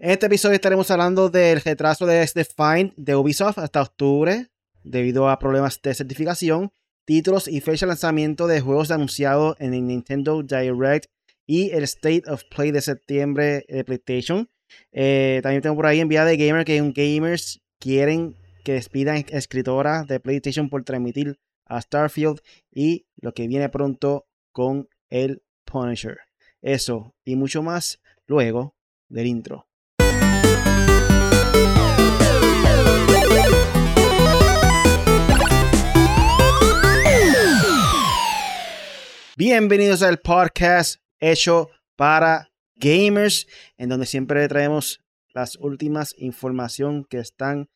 En este episodio estaremos hablando del retraso de este Find de Ubisoft hasta octubre debido a problemas de certificación, títulos y fecha de lanzamiento de juegos anunciados en el Nintendo Direct y el State of Play de septiembre de PlayStation. Eh, también tengo por ahí enviada de Gamer que un gamers quieren que despidan escritora de PlayStation por transmitir a Starfield y lo que viene pronto con el Punisher. Eso y mucho más luego del intro. Bienvenidos al podcast hecho para gamers, en donde siempre traemos las últimas información que están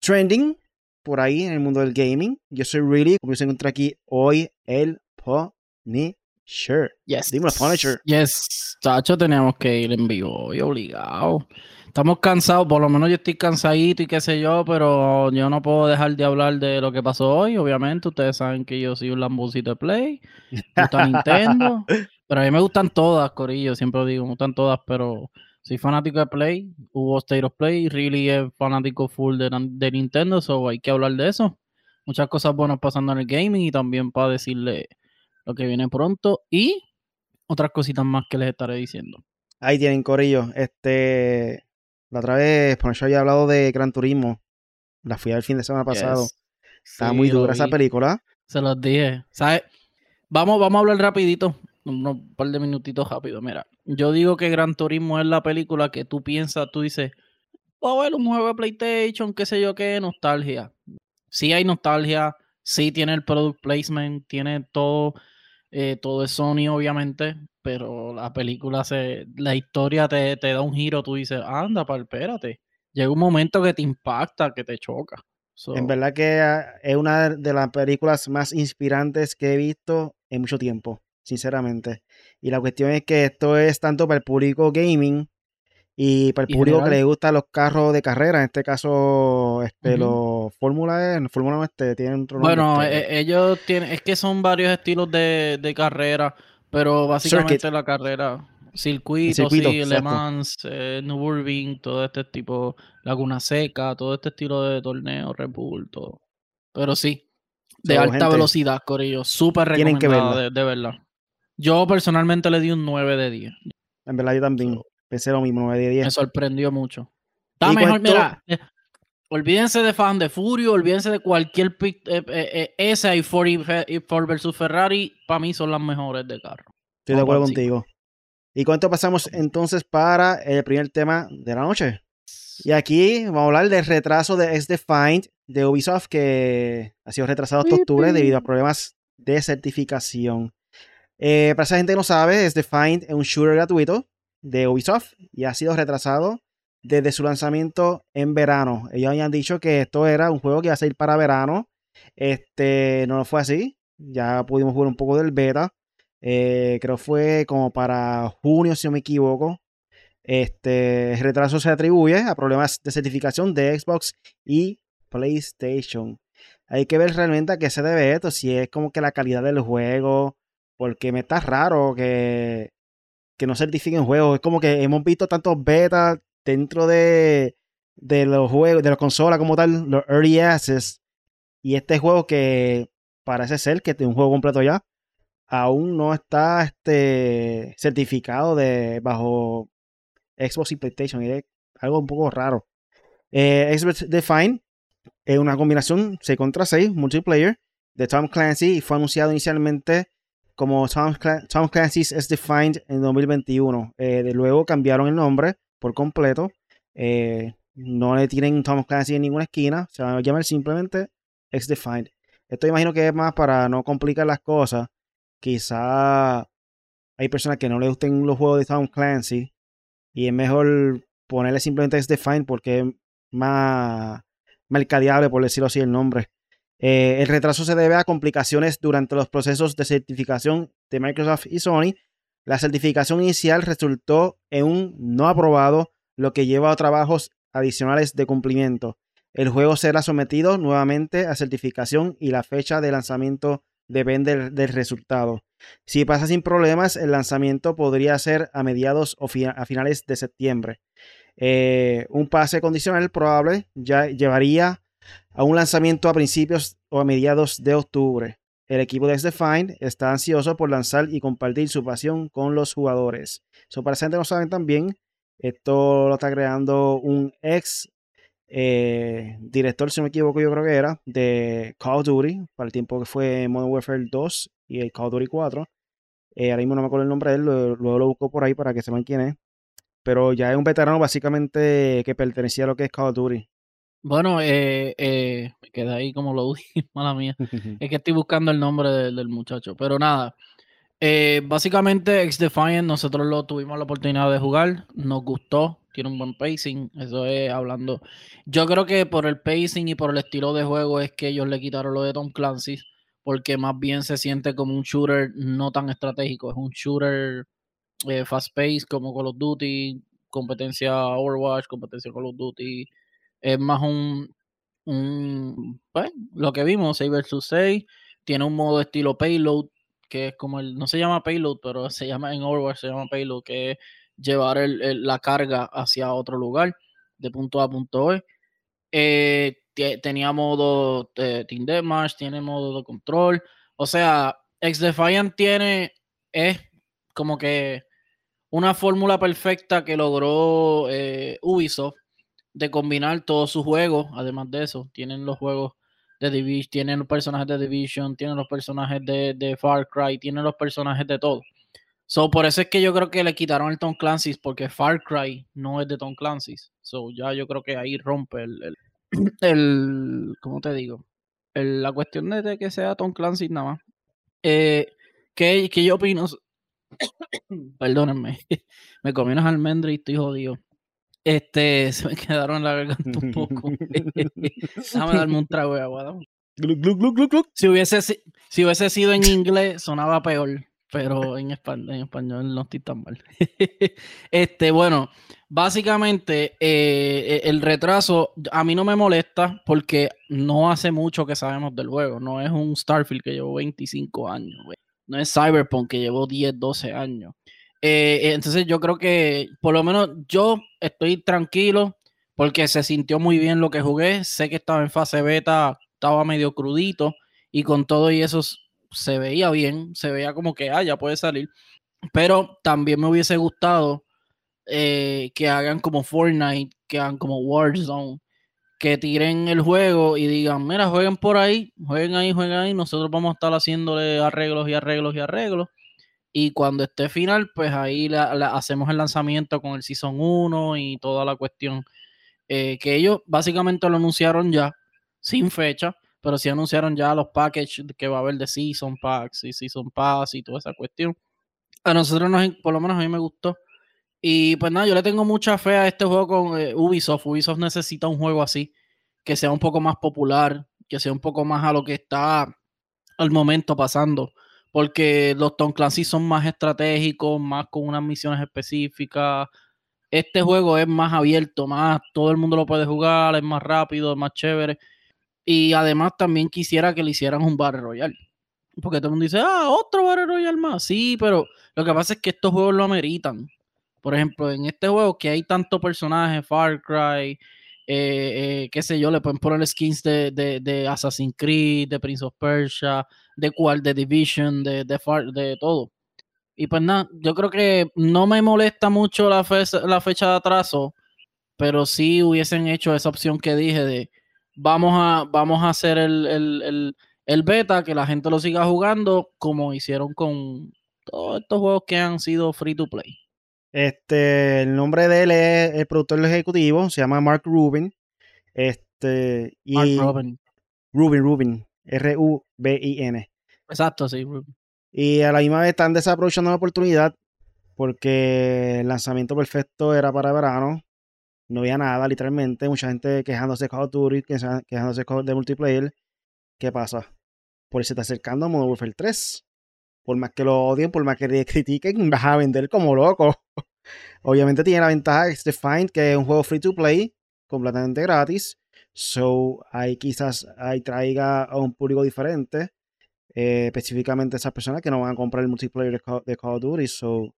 trending por ahí en el mundo del gaming. Yo soy Really, como se encuentra aquí hoy el Punisher. Yes. Dímelo, Punisher. Yes. Chacho, teníamos que ir en vivo hoy, obligado. Estamos cansados, por lo menos yo estoy cansadito y qué sé yo, pero yo no puedo dejar de hablar de lo que pasó hoy, obviamente. Ustedes saben que yo soy un lambucito de Play. Me gusta Nintendo. Pero a mí me gustan todas, Corillo, siempre digo, me gustan todas, pero soy fanático de Play. Hubo State of Play, Really es fanático full de, de Nintendo, so hay que hablar de eso. Muchas cosas buenas pasando en el gaming y también para decirle lo que viene pronto y otras cositas más que les estaré diciendo. Ahí tienen, Corillo. Este, la otra vez, por yo había hablado de Gran Turismo. La fui al fin de semana pasado. Yes. Está Sí, muy dura esa película. Se los dije. ¿Sabes? Vamos, vamos a hablar rapidito. Unos par de minutitos rápido. Mira, yo digo que Gran Turismo es la película que tú piensas, tú dices, a ver un juego de PlayStation, qué sé yo qué, nostalgia. Sí hay nostalgia, sí tiene el product placement, tiene todo, eh, todo es Sony obviamente, pero la película se, la historia te, te da un giro, tú dices, anda, pal, espérate. Llega un momento que te impacta, que te choca. So, En verdad que ah, es una de las películas más inspirantes que he visto en mucho tiempo, sinceramente. Y la cuestión es que esto es tanto para el público gaming y para el público que le gustan los carros de carrera. En este caso, este, Ujú. los Fórmula E, Fórmula 1 este, tienen otro Bueno, este, eh, ellos tienen, es que son varios estilos de, de carrera, pero básicamente Circuit. la carrera, circuito, circuito, sí, Le. Mans, eh, Nürburgring, todo este tipo, Laguna Seca, todo este estilo de torneo, Red Bull, todo. Pero sí, de So, alta gente, velocidad, Corillo, súper tienen que verla. de, de verdad. Yo personalmente le di un 9 de 10, En verdad yo también pensé lo mismo, 9 de 10. me sorprendió mucho. Está mejor, cuento- mira, eh, olvídense de Fan de Furio, olvídense de cualquier pic- eh, eh, eh, esa y Ford, y Ford versus Ferrari, para mí son las mejores de carro. Estoy de acuerdo contigo. ¿Y cuánto pasamos entonces para el primer tema de la noche? Y aquí vamos a hablar del retraso de X-Defined de Ubisoft que ha sido retrasado hasta octubre debido a problemas de certificación. Eh, para esa gente que no sabe, X-Defined es un shooter gratuito de Ubisoft y ha sido retrasado desde su lanzamiento en verano. Ellos habían dicho que esto era un juego que iba a salir para verano. Este no fue así. Ya pudimos jugar un poco del beta. Eh, creo fue como para junio, si no me equivoco. Este retraso se atribuye a problemas de certificación de Xbox y PlayStation. Hay que ver realmente a qué se debe esto, si es como que la calidad del juego, porque me está raro que, que no certifiquen juegos. Es como que hemos visto tantos betas dentro de, de los juegos, de la consola como tal, los early access, y este juego que parece ser que es un juego completo ya, aún no está este, certificado de bajo Xbox y PlayStation. Y es algo un poco raro. Eh, Xbox Define es una combinación 6 contra 6 multiplayer de Tom Clancy y fue anunciado inicialmente como Tom, Cla- Tom Clancy's S Defined en 2021. Eh, de luego cambiaron el nombre por completo. Eh, no le tienen Tom Clancy en ninguna esquina. Se va a llamar simplemente X Defined. Esto imagino que es más para no complicar las cosas. Quizá hay personas que no les gusten los juegos de Tom Clancy y es mejor ponerle simplemente X Defined porque es más mercadeable, por decirlo así, el nombre. Eh, el retraso se debe a complicaciones durante los procesos de certificación de Microsoft y Sony. La certificación inicial resultó en un no aprobado, lo que lleva a trabajos adicionales de cumplimiento. El juego será sometido nuevamente a certificación y la fecha de lanzamiento depende del, resultado. Si pasa sin problemas, el lanzamiento podría ser a mediados o a finales de septiembre. Eh, un pase condicional probable ya llevaría a un lanzamiento a principios o a mediados de octubre. El equipo de X-Defined está ansioso por lanzar y compartir su pasión con los jugadores. Eso para gente no saben también, esto lo está creando un ex eh, director, si no me equivoco, yo creo que era, de Call of Duty, para el tiempo que fue Modern Warfare 2 y el Call of Duty 4. Eh, ahora mismo no me acuerdo el nombre de él, luego lo, busco por ahí para que sepan quién es. Pero ya es un veterano básicamente que pertenecía a lo que es Call of Duty. Bueno, eh, eh, me quedé ahí como lo dije, mala mía. es que estoy buscando el nombre del muchacho. Pero nada, eh, básicamente X Defiant nosotros lo tuvimos la oportunidad de jugar, nos gustó, tiene un buen pacing, eso es hablando. Yo creo que por el pacing y por el estilo de juego es que ellos le quitaron lo de Tom Clancy, porque más bien se siente como un shooter no tan estratégico, es un shooter eh, fast paced como Call of Duty, competencia Overwatch, competencia Call of Duty, es más un, un pues, lo que vimos, 6 vs 6, tiene un modo estilo payload, que es como el, no se llama payload, pero se llama en Overwatch, se llama payload, que es llevar el, la carga hacia otro lugar, de punto A a punto B. Eh, tenía modo de Team Deathmatch, tiene modo de control. O sea, X Defiant tiene, es como que una fórmula perfecta que logró eh, Ubisoft de combinar todos sus juegos. Además de eso, tienen los juegos de Division, tienen los personajes de Division, tienen los personajes de, Far Cry, tienen los personajes de todo. So, por eso es que yo creo que le quitaron el Tom Clancy's porque Far Cry no es de Tom Clancy's. So, ya yo creo que ahí rompe el, el, ¿cómo te digo? la cuestión de que sea Tom Clancy nada más. Eh, ¿qué, yo opino? Perdónenme, me comí unas almendras y estoy jodido. Este, se me quedaron la garganta un poco. Déjame darme un trago de agua. Si hubiese, si hubiese sido en inglés, sonaba peor, pero en, español, en español no estoy tan mal. este, bueno, básicamente eh, e, el retraso a mí no me molesta porque no hace mucho que sabemos del juego. No es un Starfield que llevo 25 años, No es Cyberpunk que llevo 10, 12 años. Eh, eh, entonces yo creo que por lo menos yo estoy tranquilo porque se sintió muy bien lo que jugué. Sé que estaba en fase beta, estaba medio crudito y con todo y eso se veía bien, se veía como que ah, ya puede salir. Pero también me hubiese gustado eh, que hagan como Fortnite, que hagan como Warzone, que tiren el juego y digan, mira, jueguen por ahí, jueguen ahí, jueguen ahí, nosotros vamos a estar haciéndole arreglos y arreglos y arreglos y cuando esté final, pues ahí la, hacemos el lanzamiento con el Season 1 y toda la cuestión. Eh, que ellos básicamente lo anunciaron ya, sin fecha, pero sí anunciaron ya los packages que va a haber de Season Packs y Season Pass y toda esa cuestión. A nosotros, nos, por lo menos a mí me gustó. Y pues nada, yo le tengo mucha fe a este juego con eh, Ubisoft. Ubisoft necesita un juego así, que sea un poco más popular, que sea un poco más a lo que está al momento pasando porque los Tom Clancy son más estratégicos, más con unas misiones específicas. Este juego es más abierto, más todo el mundo lo puede jugar, es más rápido, es más chévere. Y además también quisiera que le hicieran un Battle Royale. Porque todo el mundo dice, ah, otro Battle Royale más. Sí, pero lo que pasa es que estos juegos lo ameritan. Por ejemplo, en este juego que hay tantos personajes, Far Cry, eh, eh, qué sé yo, le pueden poner skins de, Assassin's Creed, de Prince of Persia, de cual, de Division, de, de, de todo. Y pues nada, yo creo que no me molesta mucho la, la fecha de atraso, pero sí hubiesen hecho esa opción que dije de vamos a, vamos a hacer el, beta, que la gente lo siga jugando, como hicieron con todos estos juegos que han sido free to play. Este, el nombre de él es el productor ejecutivo, se llama Mark Rubin. Este, y Mark Rubin. Rubin, Rubin. R-U-B-I-N. Exacto, sí. Y a la misma vez están desaprovechando la oportunidad porque el lanzamiento perfecto era para verano. No había nada, literalmente. Mucha gente quejándose de Call of Duty, quejándose de multiplayer. ¿Qué pasa? Por se está acercando a Modern Warfare 3. Por más que lo odien, por más que le critiquen, vas a vender como loco. Obviamente tiene la ventaja de Find, que es un juego free to play, completamente gratis. So, ahí quizás ahí traiga a un público diferente. Eh, específicamente esas personas que no van a comprar el multiplayer de Call, of Duty. So,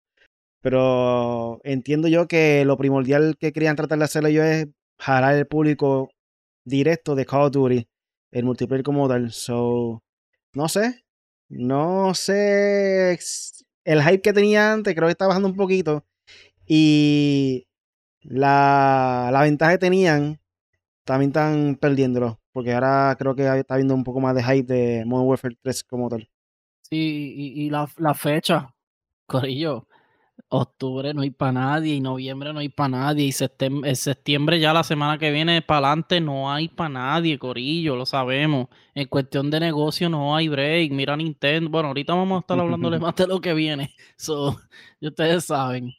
Pero entiendo yo que lo primordial que querían tratar de hacer ellos es jalar el público directo de Call of Duty, el multiplayer como tal. So, no sé. No sé. El hype que tenía antes creo que está bajando un poquito. Y la, la ventaja que tenían también están perdiéndolo. Porque ahora creo que está habiendo un poco más de hype de Modern Warfare 3 como tal. Sí, y, y la, la fecha, Corillo, octubre no hay para nadie y noviembre no hay para nadie y septiembre, septiembre ya la semana que viene para adelante no hay para nadie, Corillo, lo sabemos. En cuestión de negocio no hay break. Mira Nintendo. Bueno, ahorita vamos a estar hablándole más de lo que viene. So, ustedes saben.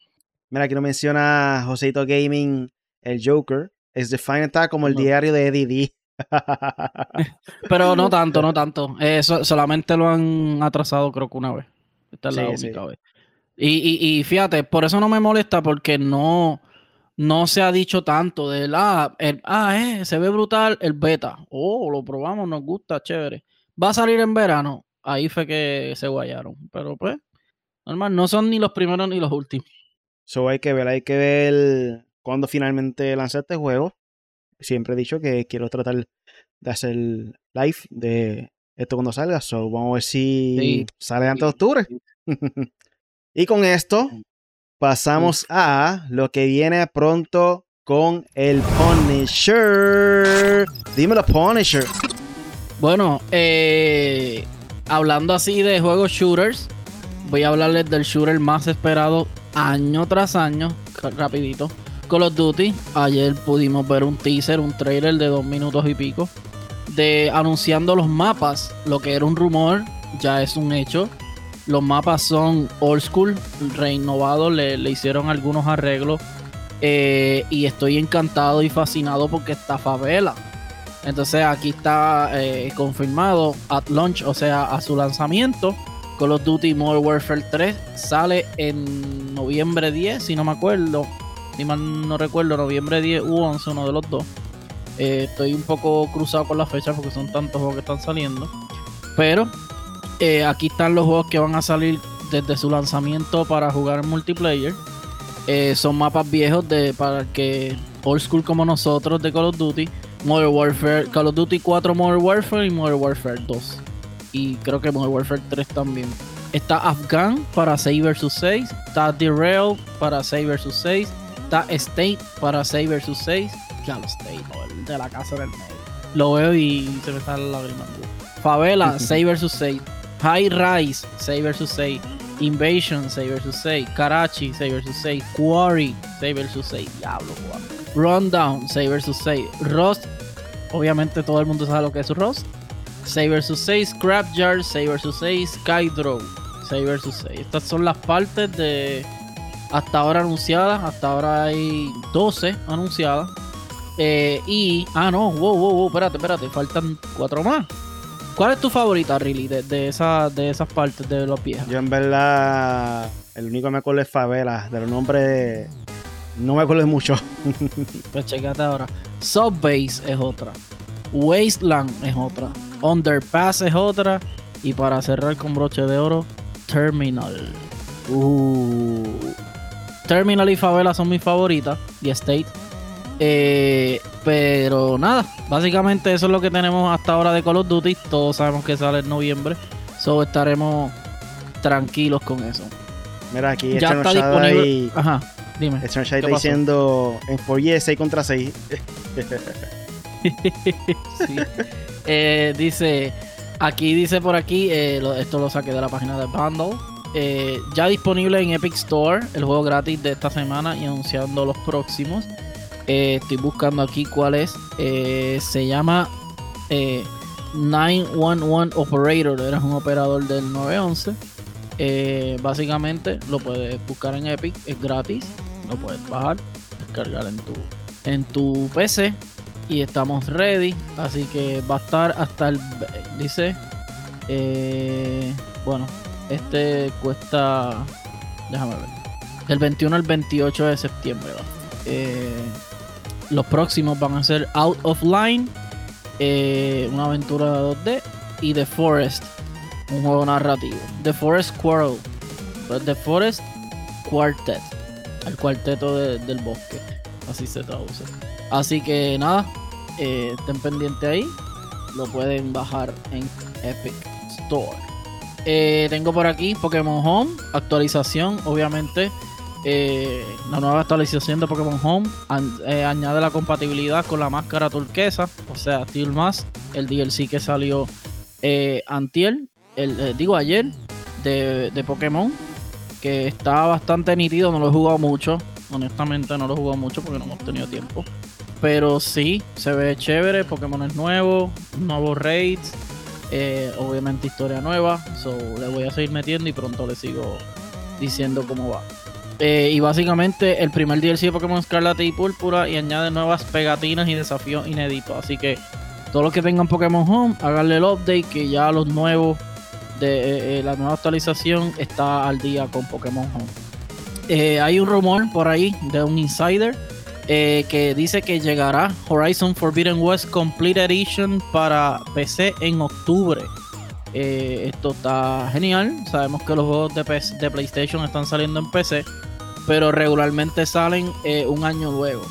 Mira, aquí nos menciona Joseito Gaming, el Joker. Es Define está como el No. diario de Eddie D. Pero no tanto, no tanto. Eh, so- solamente lo han atrasado creo que una vez. Esta es la Sí, única sí. vez. Y, y, y fíjate, por eso no me molesta porque no, no se ha dicho tanto de ah, el, ah, eh, se ve brutal el beta. Oh, lo probamos, nos gusta, chévere. Va a salir en verano. Ahí fue que se guayaron. Pero pues, normal, no son ni los primeros ni los últimos. So hay que ver, hay que ver cuándo finalmente lanza este juego. Siempre he dicho que quiero tratar de hacer live de esto cuando salga. So vamos a ver si Sí. sale antes de octubre. y con esto pasamos a lo que viene pronto con el Punisher. Dímelo, Punisher. Bueno, eh, hablando así de juegos shooters, voy a hablarles del shooter más esperado año tras año, rapidito. Call of Duty. Ayer pudimos ver un teaser, un trailer de dos minutos y pico, de anunciando los mapas. Lo que era un rumor ya es un hecho. Los mapas son old school, renovados, le, le hicieron algunos arreglos. eh, y estoy encantado y fascinado porque está favela. Entonces aquí está eh, confirmado at launch, o sea, a su lanzamiento. Call of Duty Modern Warfare 3 sale en noviembre 10, si no me acuerdo. Si mal no recuerdo, noviembre 10 u 11, uno de los dos. Eh, estoy un poco cruzado con las fechas porque son tantos juegos que están saliendo. Pero eh, aquí están los juegos que van a salir desde su lanzamiento para jugar en multiplayer. Eh, son mapas viejos de para que old school como nosotros de Call of Duty. Modern Warfare, Call of Duty 4 Modern Warfare y Modern Warfare 2. Y creo que Modern Warfare 3 también. Está Afghan para 6 vs 6. Está Derail para 6 vs 6. Está State para 6 vs 6. Ya lo State, no, el de la casa del medio. Lo veo y se me sale la lágrima. Favela 6 vs 6. High Rise 6 vs 6. Invasion 6 vs 6. Karachi 6 vs 6. Quarry 6 vs 6. Diablo, Juan. Rundown 6 vs 6. Rust. Obviamente todo el mundo sabe lo que es Rust. 6 vs 6. Scrapyard 6 vs 6. Skydraw 6 vs 6. Estas son las partes de hasta ahora anunciadas. Hasta ahora hay 12 anunciadas. Eh, y. Ah, no, wow, wow, wow. Espérate, espérate. Faltan 4 más. ¿Cuál es tu favorita, Riley, de, de, esa- de esas partes de los viejos? Yo en verdad, el único que me acuerdo es Favela. De los nombres, no me acuerdo mucho. Pues checate ahora. Subbase es otra. Wasteland es otra. Underpass es otra. Y para cerrar con broche de oro, Terminal. Uh. Terminal y Favela son mis favoritas. Y State. Eh, pero nada, básicamente eso es lo que tenemos hasta ahora de Call of Duty. Todos sabemos que sale en noviembre. So estaremos tranquilos con eso. Mira, aquí ya está disponible. y- Ajá, dime. Echano Shada ¿Qué está pasó? diciendo en 4 6 contra 6. Sí. Eh, dice, aquí dice por aquí, eh, lo- esto lo saqué de la página de Bundle. Eh, ya disponible en Epic Store, el juego gratis de esta semana y anunciando los próximos. Eh, estoy buscando aquí cuál es. eh, se llama eh, 911 Operator. Eres un operador del 911. Eh, básicamente lo puedes buscar en Epic, es gratis. Lo puedes bajar, descargar en tu, en tu PC y estamos ready. Así que va a estar hasta el. Dice. bueno, este cuesta. Déjame ver. Del 21 al 28 de septiembre. Eh, los próximos van a ser Out of Line, eh, una aventura 2D, y The Forest, un juego narrativo. The Forest Quarrel. Pues The Forest Quartet, al cuarteto del bosque, así se traduce. Así que nada, eh, estén pendientes ahí, lo pueden bajar en Epic Store. Eh, tengo por aquí Pokémon Home, actualización, obviamente. Eh, la nueva actualización de Pokémon Home añade la compatibilidad con la máscara turquesa, o sea, Steel Mask, el DLC que salió antier, el, digo ayer, de, de, Pokémon, que está bastante nítido, no lo he jugado mucho, honestamente no lo he jugado mucho porque no hemos tenido tiempo. Pero sí, se ve chévere, Pokémon es nuevo, nuevos raids, eh, obviamente historia nueva. So le voy a seguir metiendo y pronto le sigo diciendo cómo va. Eh, y básicamente el primer DLC de Pokémon Scarlet y Púrpura y añade nuevas pegatinas y desafíos inéditos. Así que todos los que tengan Pokémon Home, háganle el update que ya los nuevos de eh, la nueva actualización está al día con Pokémon Home. hay un rumor por ahí de un insider eh, que dice que llegará Horizon Forbidden West Complete Edition para PC en octubre. Eh, esto está genial. Sabemos que los juegos de, de, PlayStation están saliendo en PC, pero regularmente salen eh, un año luego.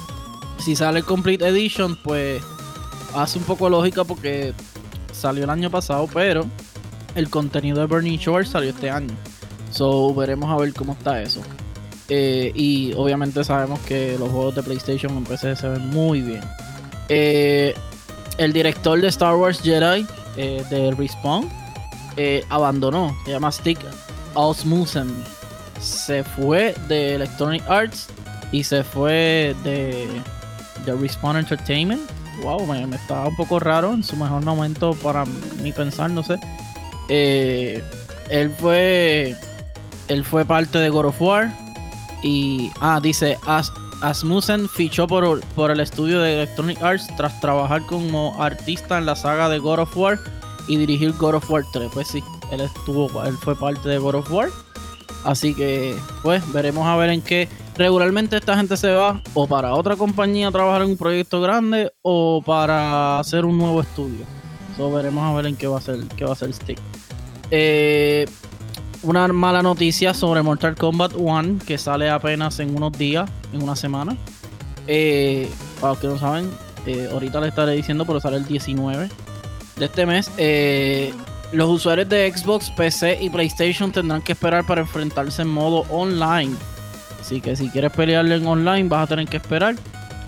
Si sale Complete Edition, pues hace un poco lógica porque salió el año pasado, pero el contenido de Burning Shore salió este año. So veremos a ver cómo está eso. Eh, y obviamente sabemos que los juegos de PlayStation en PC se ven muy bien. Eh, el director de Star Wars Jedi eh, de Respawn abandonó. Se llama Stick Osmusen. Se fue de Electronic Arts y se fue de, de Respawn Entertainment. Wow, me, estaba un poco raro en su mejor momento para mi pensar, no sé. él fue. Él fue parte de God of War. Y, ah, dice, As Asmussen fichó por, por el estudio de Electronic Arts tras trabajar como artista en la saga de God of War y dirigir God of War 3. Pues sí, él estuvo, él fue parte de God of War. Así que, pues, veremos a ver en qué. Regularmente esta gente se va o para otra compañía a trabajar en un proyecto grande o para hacer un nuevo estudio. So, veremos a ver en qué va a ser, qué va a ser Stick. Eh, una mala noticia sobre Mortal Kombat 1 que sale apenas en unos días, en una semana. Eh, para los que no saben, eh, ahorita le estaré diciendo, pero sale el 19 de este mes. Eh, los usuarios de Xbox, PC y PlayStation tendrán que esperar para enfrentarse en modo online. Así que si quieres pelearle en online, vas a tener que esperar.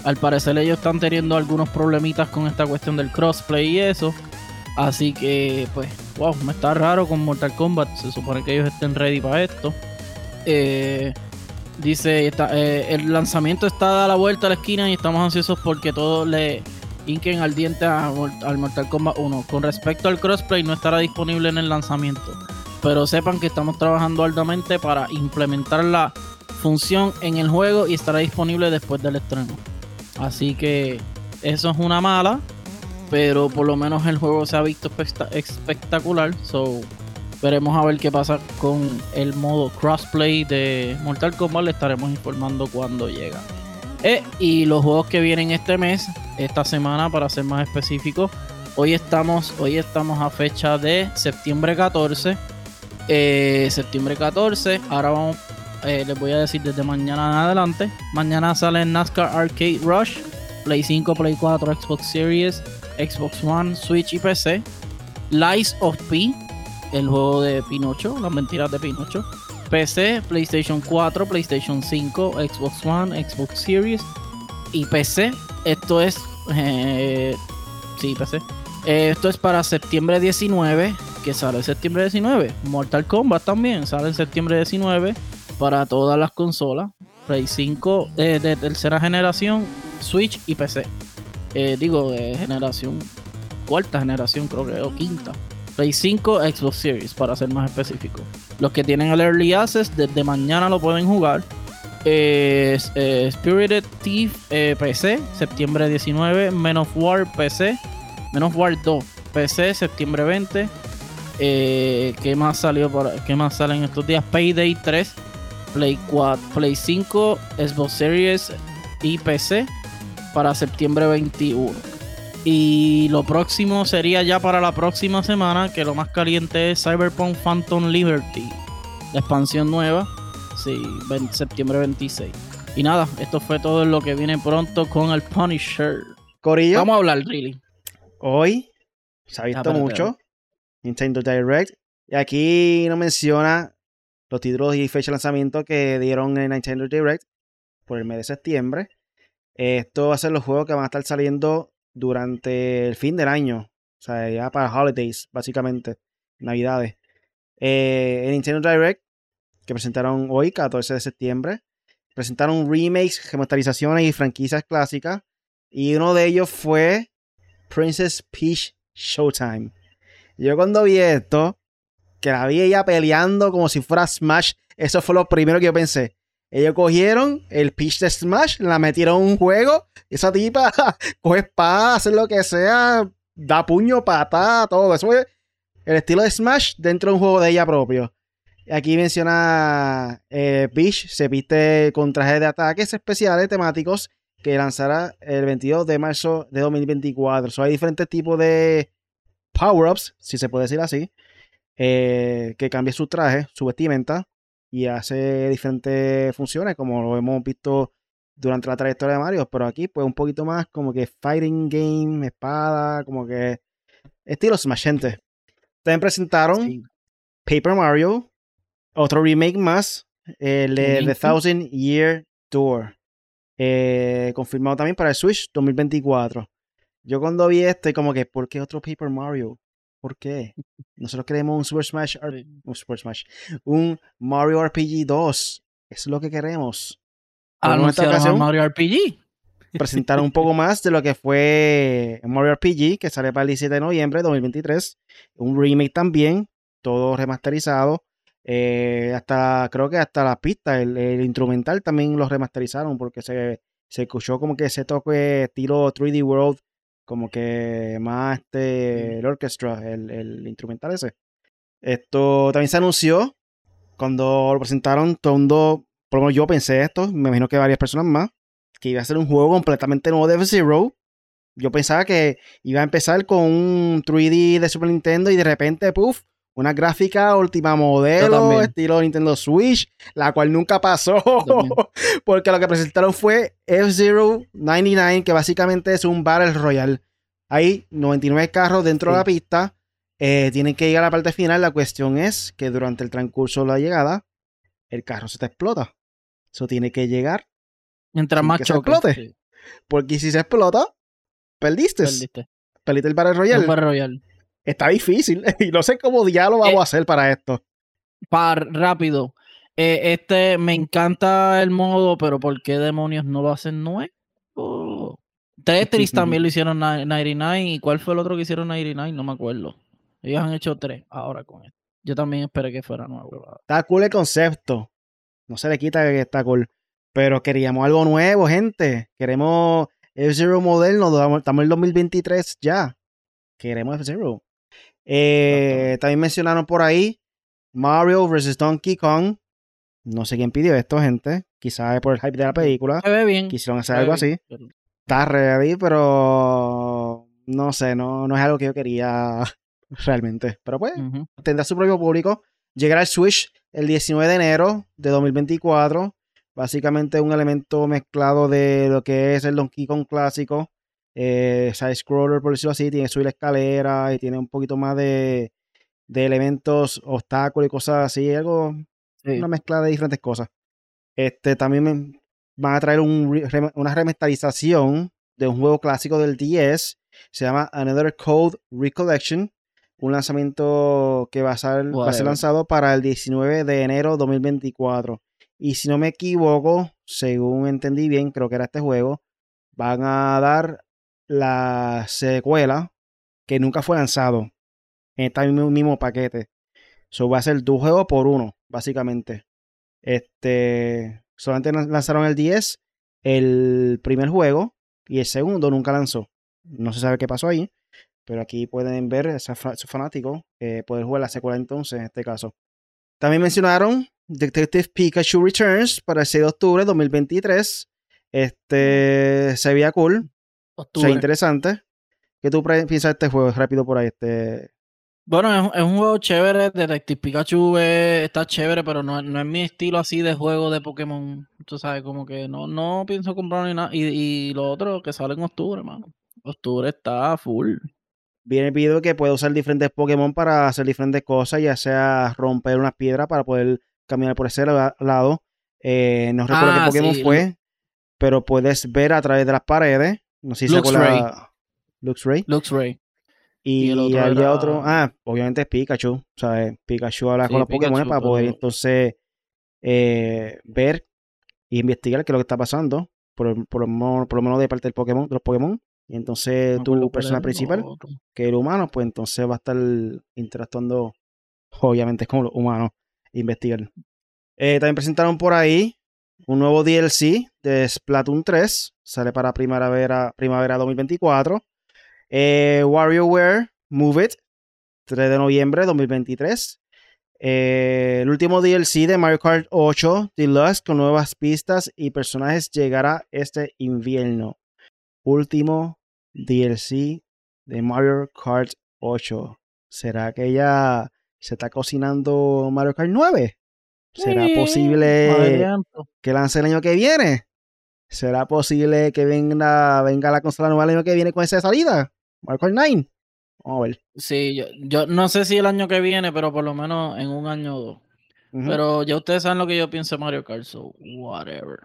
Al parecer ellos están teniendo algunos problemitas con esta cuestión del crossplay y eso. Así que, pues, wow, me está raro con Mortal Kombat. Se supone que ellos estén ready para esto. Eh, dice, eh, el lanzamiento está a la vuelta a la esquina y estamos ansiosos porque todos le inquen al diente al Mortal Kombat 1. Con respecto al crossplay, no estará disponible en el lanzamiento. Pero sepan que estamos trabajando arduamente para implementar la función en el juego y estará disponible después del estreno. Así que eso es una mala pero por lo menos el juego se ha visto espectacular. So, veremos a ver qué pasa con el modo crossplay de Mortal Kombat. Le estaremos informando cuando llega. Eh, y los juegos que vienen este mes, esta semana, para ser más específico. Hoy estamos, hoy estamos a fecha de septiembre 14. Eh, septiembre 14. Ahora vamos, eh, les voy a decir desde mañana en adelante. Mañana sale NASCAR Arcade Rush, Play 5, Play 4, Xbox Series, Xbox One, Switch y PC. Lies of P, el juego de Pinocho, las mentiras de Pinocho. PC, PlayStation 4, PlayStation 5, Xbox One, Xbox Series y PC. Esto es. Eh, sí, PC. Esto es para septiembre 19, que sale septiembre 19. Mortal Kombat también sale en septiembre 19 para todas las consolas. Play 5 eh, de tercera generación, Switch y PC. Eh, digo, generación, cuarta generación creo que, o quinta. Play 5, Xbox Series, para ser más específico. Los que tienen el Early Access, desde mañana lo pueden jugar. Eh, Spirited Thief PC, septiembre 19. Men of War PC, Men of War 2 PC, septiembre 20. Eh, ¿Qué más salió por, ¿Qué más salen estos días? Payday 3, Play 4, Play 5, Xbox Series y PC para septiembre 21. Y lo próximo sería ya para la próxima semana, que lo más caliente es Cyberpunk Phantom Liberty, la expansión nueva. Sí, septiembre 26. Y nada, esto fue todo lo que viene pronto con el Punisher. Corillo. Vamos a hablar, really. Hoy se ha visto mucho. Nintendo Direct. Y aquí no menciona los títulos y fecha de lanzamiento que dieron en Nintendo Direct por el mes de septiembre. Esto va a ser los juegos que van a estar saliendo durante el fin del año. O sea, ya para holidays, básicamente. Navidades. Eh, en Nintendo Direct, que presentaron hoy, 14 de septiembre, presentaron remakes, remasterizaciones y franquicias clásicas. Y uno de ellos fue Princess Peach Showtime. Yo cuando vi esto, que la vi ella peleando como si fuera Smash, eso fue lo primero que yo pensé. Ellos cogieron el Peach de Smash, la metieron en un juego. Esa tipa coge espada, hace lo que sea, da puño, patada, todo. Eso el estilo de Smash dentro de un juego de ella propio. Aquí menciona eh, Peach, se viste con trajes de ataques especiales temáticos que lanzará el 22 de marzo de 2024. So, hay diferentes tipos de power-ups, si se puede decir así, eh, que cambia su traje, su vestimenta y hace diferentes funciones, como lo hemos visto durante la trayectoria de Mario. Pero aquí, pues, un poquito más como que fighting game, espada, como que estilo Smash, gente. También presentaron Paper Mario, otro remake más, el de The Thousand Year Tour. Eh, confirmado también para el Switch 2024. Yo cuando vi este, como que, ¿por qué otro Paper Mario? ¿Por qué? Nosotros queremos un Super Smash, un Super Smash, un Mario RPG 2. es lo que queremos. Anunciaron Mario RPG. Presentaron un poco más de lo que fue Mario RPG, que sale para el 17 de noviembre de 2023. Un remake también, todo remasterizado. Eh, hasta, creo que hasta la pista, el, instrumental también lo remasterizaron porque se, se escuchó como que ese toque estilo 3D World, como que más este, el orchestra, el, el instrumental ese. Esto también se anunció cuando lo presentaron, todo mundo, por lo menos yo pensé esto, me imagino que varias personas más, que iba a ser un juego completamente nuevo de F-Zero. Yo pensaba que iba a empezar con un 3D de Super Nintendo y de repente, puff, una gráfica última modelo, estilo Nintendo Switch, la cual nunca pasó. porque lo que presentaron fue F-Zero 99, que básicamente es un Battle Royale. Hay 99 carros dentro de la pista. Eh, tienen que llegar a la parte final. La cuestión es que durante el transcurso de la llegada, el carro se te explota. Eso tiene que llegar. Mientras más choque. explote. Porque si se explota, perdiste. Perdiste. Perdiste el Battle Royale. El Battle Royale está difícil y no sé cómo diálogo vamos a eh, hacer para esto. Par, rápido. Eh, este, me encanta el modo, pero ¿por qué demonios no lo hacen nuevo? Tetris también lo hicieron 99. ¿Y cuál fue el otro que hicieron 99? No me acuerdo. Ellos han hecho tres ahora con esto. Yo también esperé que fuera nuevo. Está cool el concepto. No se le quita que está cool. Pero queríamos algo nuevo, gente. Queremos F-Zero moderno. Estamos en el 2023 ya. Queremos F-Zero. Eh, también mencionaron por ahí Mario vs. Donkey Kong. No sé quién pidió esto, gente. Quizás por el hype de la película. Se ve bien. Quisieron hacer algo así. Está ready, pero no sé, no, no es algo que yo quería realmente. Pero pues, tendrá su propio público. Llegará al Switch el 19 de enero de 2024. Básicamente un elemento mezclado de lo que es el Donkey Kong clásico eh, side scroller, por decirlo así, tiene subir la escalera y tiene un poquito más de, elementos, obstáculos y cosas así, algo, una mezcla de diferentes cosas. Este también van a traer una remasterización de un juego clásico del 10, se llama Another Code Recollection, un lanzamiento que va a ser, va a ser lanzado para el 19 de enero 2024. Y si no me equivoco, según entendí bien, creo que era este juego, van a dar la secuela que nunca fue lanzado en este mismo, paquete. So va a ser dos juegos por uno, básicamente. Este. Solamente lanzaron el 10, el primer juego, y el segundo nunca lanzó. No se sabe qué pasó ahí. Pero aquí pueden ver, ese fanático, eh, poder jugar la secuela entonces, en este caso. También mencionaron Detective Pikachu Returns para el 6 de octubre de 2023. Este se veía cool. O sea, interesante. ¿Qué tú piensas de este juego? Rápido por ahí, este. Bueno, es, un juego chévere. Detective Pikachu está chévere, pero no, no, es mi estilo así de juego de Pokémon. Tú sabes, como que no, no pienso comprar ni nada. Y, y lo otro que sale en octubre, hermano. Octubre está full. Viene el video que puede usar diferentes Pokémon para hacer diferentes cosas, ya sea romper unas piedras para poder caminar por ese lado. Eh, no recuerdo qué ah, Pokémon fue, pero puedes ver a través de las paredes. No sé si Lux Ray. Lux Ray. Lux Ray. Y, había otro, ah, obviamente es Pikachu, ¿sabes? Pikachu habla con los Pokémon para poder entonces eh, ver e investigar qué es lo que está pasando, por, por, lo menos de parte del Pokémon, de los Pokémon. Y entonces tu persona principal, que es el humano, pues entonces va a estar interactuando, obviamente, con los humanos, investigar. Eh, también presentaron por ahí un nuevo DLC de Splatoon 3, sale para primavera, primavera 2024. Eh, WarioWare Move It, 3 de noviembre de 2023. Eh, el último DLC de Mario Kart 8 Deluxe con nuevas pistas y personajes llegará este invierno. Último DLC de Mario Kart 8. ¿Será que ya se está cocinando Mario Kart 9? ¿Será posible que lance el año que viene? ¿Será posible que venga, venga la consola nueva el año que viene con esa salida? Kart 9. Vamos a ver. Sí, yo, yo, no sé si el año que viene, pero por lo menos en un año o dos. Pero ya ustedes saben lo que yo pienso de Mario Kart, so whatever.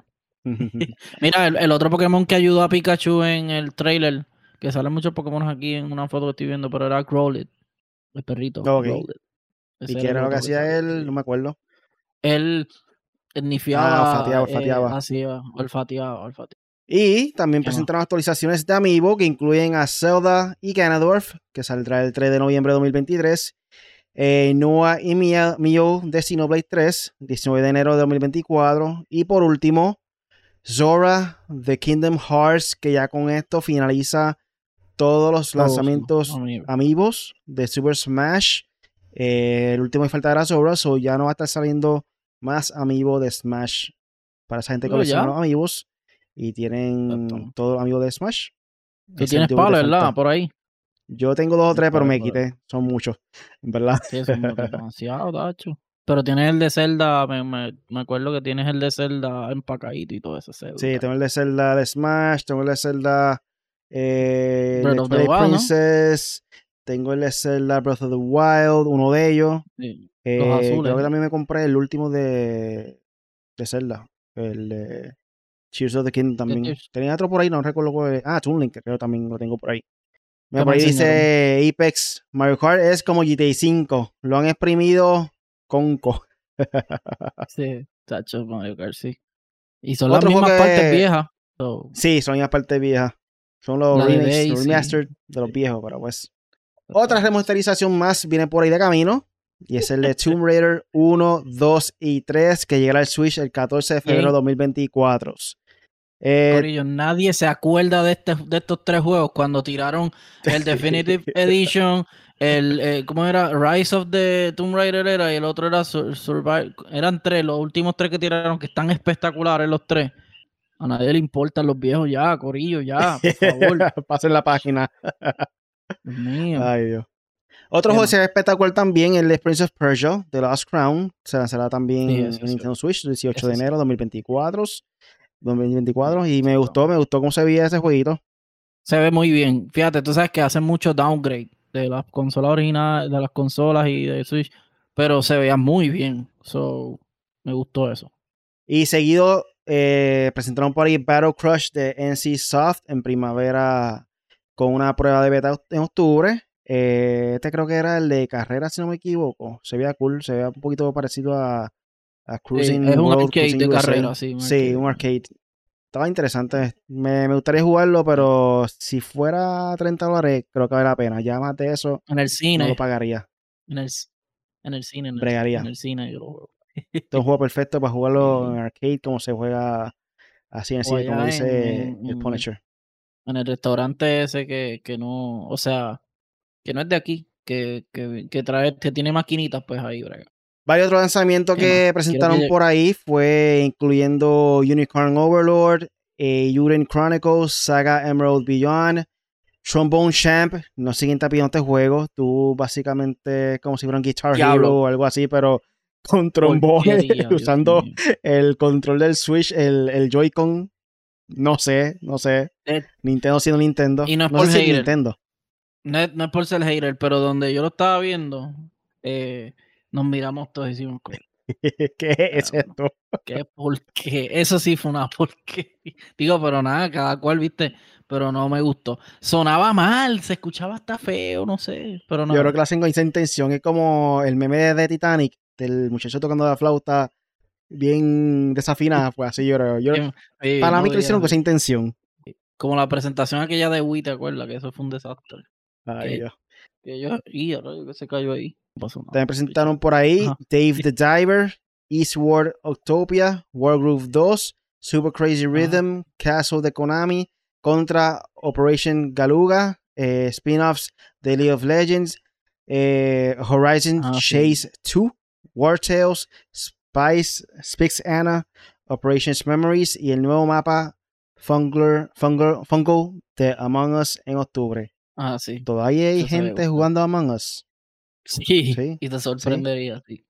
Mira, el, otro Pokémon que ayudó a Pikachu en el trailer, que salen muchos Pokémon aquí en una foto que estoy viendo, pero era Growlithe, el perrito. ¿Y qué era lo que hacía él? No me acuerdo. Él, nifiaba. Ah, olfateaba, olfateaba. Eh, así, olfateaba, olfateaba. Y también presentaron actualizaciones de Amiibo que incluyen a Zelda y Ganondorf, que saldrá el 3 de noviembre de 2023. Eh, Noah y Mio de Xenoblade 3, 19 de enero de 2024. Y por último, Zora de Kingdom Hearts, que ya con esto finaliza todos los lanzamientos amigos de Super Smash. Eh, el último que falta era Zora, o ya no va a estar saliendo más amigos de Smash para esa gente que colecciona los amigos y tienen todos los amigos de Smash. Tú tienes palo, ¿verdad? Por ahí. Yo tengo dos o tres, pero me quité. Son muchos, ¿verdad? Sí, son demasiado, tacho. Pero tienes el de Zelda, me, me, acuerdo que tienes el de Zelda empacadito y todo ese Zelda. Sí, tengo el de Zelda de Smash, tengo el de Zelda eh, Breath of the Wild, Princess, tengo el Zelda Breath of the Wild, uno de ellos. Sí, eh, Creo que también me compré el último de, de Zelda, el de Cheers of the Kingdom también. Tenía otro por ahí, no recuerdo cuál Ah, Toon Link, creo que también lo tengo por ahí. Mira, por ahí dice Apex, Mario Kart es como GTA 5, lo han exprimido con co. sí, tacho, Mario Kart, sí. Y son las mismas partes viejas. Sí, son las partes viejas. Son los, remastered de los viejos, pero pues. Otra remasterización más viene por ahí de camino. Y es el de Tomb Raider 1, 2 y 3 que llegará al Switch el 14 de febrero de 2024. Eh, nadie se acuerda de, este, de estos tres juegos cuando tiraron el Definitive Edition, el, eh, ¿cómo era? Rise of the Tomb Raider era y el otro era Survive. Eran tres, los últimos tres que tiraron que están espectaculares los tres. A nadie le importan los viejos ya, Corillo, ya, por favor. Pasen la página. Ay, Dios. Otro juego que se ve espectacular también, el Prince of Persia, The Last Crown. Se lanzará también en Nintendo Switch el 18 de enero de 2024. 2024. Y me gustó, me gustó cómo se veía ese jueguito. Se ve muy bien. Fíjate, tú sabes que hacen mucho downgrade de las consolas originales, de las consolas y de Switch. Pero se veía muy bien. So, me gustó eso. Y seguido eh, presentaron por ahí Battle Crush de NC Soft en primavera con una prueba de beta en octubre. Eh, este creo que era el de carrera, si no me equivoco. Se veía cool, se veía un poquito parecido a, Cruising. es un arcade de carrera, sí. sí, un arcade. Estaba interesante. Me, gustaría jugarlo, pero si fuera 30 dólares, creo que vale la pena. Ya más de eso, en el cine. no lo pagaría. En el, en el cine. En el, Bregaría. En el cine yo lo juego. Este es un juego perfecto para jugarlo en arcade, como se juega así en cine, como dice el Punisher. En el restaurante ese que, que no, o sea, que no es de aquí, que, que, trae, que tiene maquinitas, pues ahí, brega. Varios otros lanzamientos que presentaron por ahí fue incluyendo Unicorn Overlord, eh, Chronicles, Saga Emerald Beyond, Trombone Champ, no siguen pidiendo este juego. Tú básicamente como si fuera un Guitar Diablo. Hero o algo así, pero con Dios usando el control del Switch, el, el Joy-Con. No sé, no sé. Eh, Nintendo siendo Nintendo. Y no es no por sé si. Nintendo. No es, no es por ser hater, pero donde yo lo estaba viendo, eh, nos miramos todos y decimos, "Co- ¿Qué es esto? ¿qué por qué? Eso sí fue una porquería. Digo, pero nada, cada cual, viste, pero no me gustó. Sonaba mal, se escuchaba hasta feo, no sé, pero no. Yo creo que lo hacen con esa intención. Es como el meme de, de Titanic, del muchacho tocando la flauta bien desafinada. Pues así yo creo. Yo, Sí, para no mí que lo hicieron con esa intención. Como la presentación aquella de Wii, ¿te acuerdas? Que eso fue un desastre. Ay, ¿Qué? Dios. Que yo, y ahora que se cayó ahí. No pasó nada. También presentaron por ahí Ajá. Dave the Diver, Eastward Octopia, Wargroove 2, Super Crazy Rhythm, Castle de Konami, contra Operation Galuga, eh, spin-offs de League of Legends, eh, Horizon Ah, sí. Chase 2, War Tales, Spice, Spix Anna, Operations Memories y el nuevo mapa Fungler, Fungler, Fungal de Among Us en octubre. Ah, sí. Todavía hay Eso gente jugando Among Us. Sí, Sí, y te sorprendería, sí.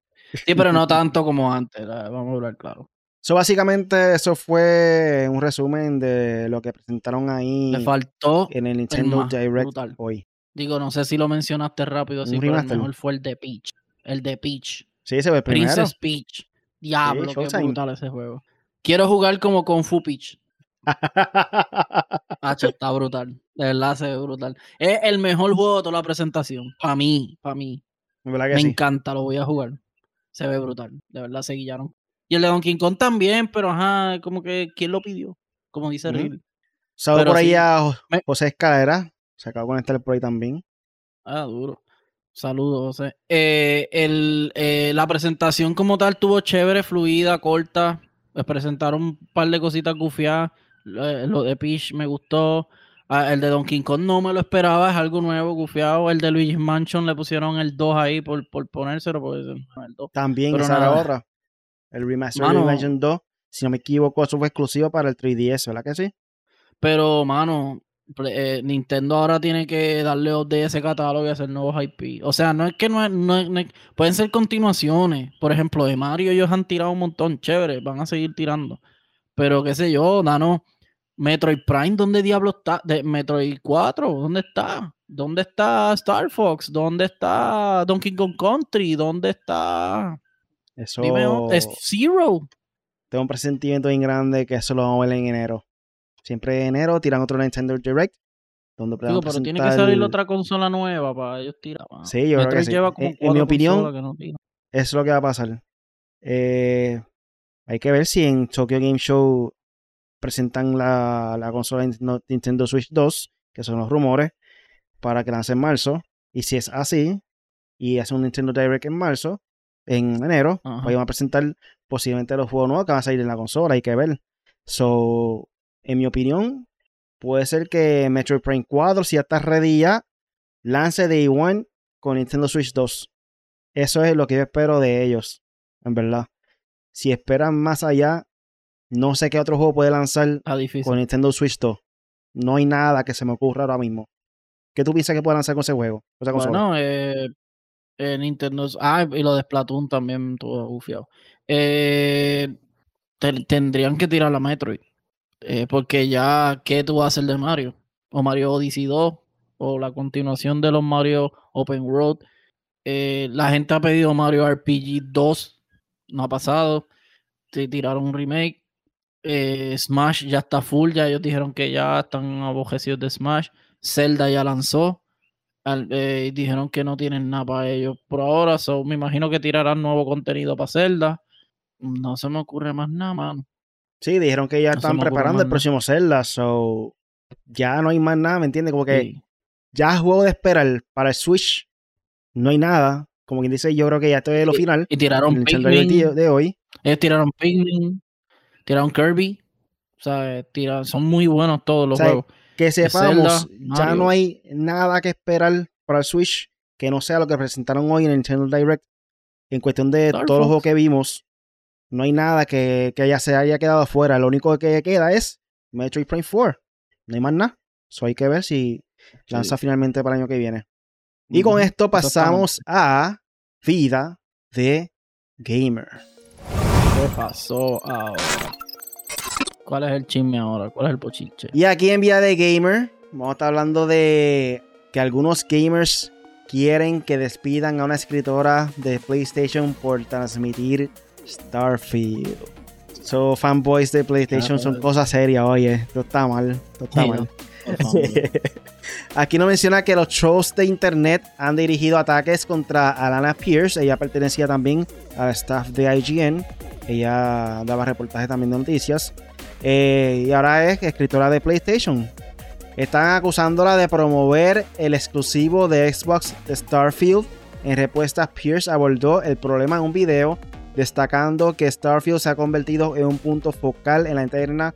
Sí, pero no tanto como antes, la- vamos a hablar claro. So, básicamente, eso fue un resumen de lo que presentaron ahí Le faltó, en el Nintendo más Direct brutal. hoy. digo, no sé si lo mencionaste rápido, así, pero el mejor fue el de Peach. El de Peach. Sí, ese fue el primero. Princess Peach. Diablo, qué Showtime. brutal ese juego. Quiero jugar como Kung Fu Peach. Hacho, está brutal. De verdad se ve brutal. Es el mejor juego de toda la presentación. Para mí, para mí. ¿Verdad que Me sí? encanta, lo voy a jugar. Se ve brutal. De verdad se guillaron. Y el de Donkey Kong también, pero ajá, como que, ¿quién lo pidió? Como dice Ujú. Riddle. Saludos por ahí sí, a José Escalera. Se acaba de conectar por ahí también. Ah, duro. Saludos, José. Eh, el, eh, la presentación como tal tuvo chévere, fluida, corta. Les presentaron un par de cositas gufiadas. Eh, Lo de Peach me gustó. Ah, el de Donkey Kong no me lo esperaba, es algo nuevo, gufiado. El de Luigi's Mansion le pusieron el 2 ahí por, por ponérselo, es el 2. También Pero esa otra. El remaster Mano. de Legend 2. Si no me equivoco, eso fue exclusivo para el 3DS, ¿verdad que sí? Pero, mano, eh, Nintendo ahora tiene que darle de ese catálogo y hacer nuevos IP. O sea, no es que no, es- no es- no es- pueden ser continuaciones. Por ejemplo, de Mario ellos han tirado un montón, chévere, van a seguir tirando. Pero qué sé yo, Dano, Metroid Prime, ¿dónde diablo está? De Metroid 4, ¿dónde está? ¿Dónde está Star Fox? ¿Dónde está Donkey Kong Country? ¿Dónde está? Eso. Dime, es Zero. Tengo un presentimiento bien grande que eso lo vamos a ver en enero. Siempre en enero tiran otro Nintendo Direct. Donde Digo, pero tiene que salir otra consola nueva para ellos tirar. Sí, yo creo que sí. lleva como En- en mi opinión, no es lo que va a pasar. Eh, hay que ver si en Tokyo Game Show presentan la, la consola Nintendo- Nintendo Switch 2, que son los rumores, para que lance en marzo. Y si es así, y hace un Nintendo Direct en marzo, en enero, Ajá. pues van a presentar posiblemente los juegos nuevos que van a salir en la consola, hay que ver. So, en mi opinión, puede ser que Metroid Prime 4, si ya está ready ya, lance Day One con Nintendo Switch 2. Eso es lo que yo espero de ellos, en verdad. Si esperan más allá, no sé qué otro juego puede lanzar con Nintendo Switch 2. No hay nada que se me ocurra ahora mismo. ¿Qué tú piensas que puede lanzar con ese juego? con esa consola? Bueno, eh, eh, Nintendo. Ah, y lo de Splatoon también todo bufiado. Eh, te- tendrían que tirar la Metroid. Eh, porque ya, ¿qué tú vas a hacer de Mario? O Mario Odyssey 2, o la continuación de los Mario Open World. Eh, la gente ha pedido Mario RPG 2, no ha pasado. Te tiraron un remake. Eh, Smash ya está full, ya ellos dijeron que ya están abojecidos de Smash. Zelda ya lanzó. Y dijeron que no tienen nada para ellos por ahora. So, me imagino que tirarán nuevo contenido para Zelda. No se me ocurre más nada, mano. Sí, dijeron que ya No están preparando el próximo Zelda, so ya no hay más nada, ¿me entiendes? Como que Sí. ya juego de esperar para el Switch, no hay nada. Como quien dice, yo creo que ya esto es lo Y- final. Y tiraron el Nintendo Direct Pikmin. de, hoy. Ellos tiraron Pikmin. Tiraron Kirby. O sea, eh, tira- son muy buenos todos los O sea, juegos. Que sepamos, Zelda, ya no hay nada que esperar para el Switch que no sea lo que presentaron hoy en el Nintendo Direct. En cuestión de Star todos los juegos que vimos, no hay nada que, que ya se haya quedado afuera. Lo único que queda es Metroid Prime 4. No hay más nada. So hay que ver si Lanza finalmente para el año que viene. Y con esto pasamos a vida de gamer. ¿Qué pasó ahora? ¿Cuál es el chisme ahora? ¿Cuál es el pochiche? Y aquí en Vida de Gamer, vamos a estar hablando de que algunos gamers quieren que despidan a una escritora de PlayStation por transmitir Starfield. So, fanboys de PlayStation son cosas serias, oye. Esto está mal. Esto está mal. Aquí nos menciona que los shows de internet han dirigido ataques contra Alana Pierce. Ella pertenecía también al staff de IGN. Ella daba reportajes también de noticias. Eh, y ahora es escritora de PlayStation. Están acusándola de promover el exclusivo de Xbox de Starfield. En respuesta, Pierce abordó el problema en un video, destacando que Starfield se ha convertido en un punto focal en la interna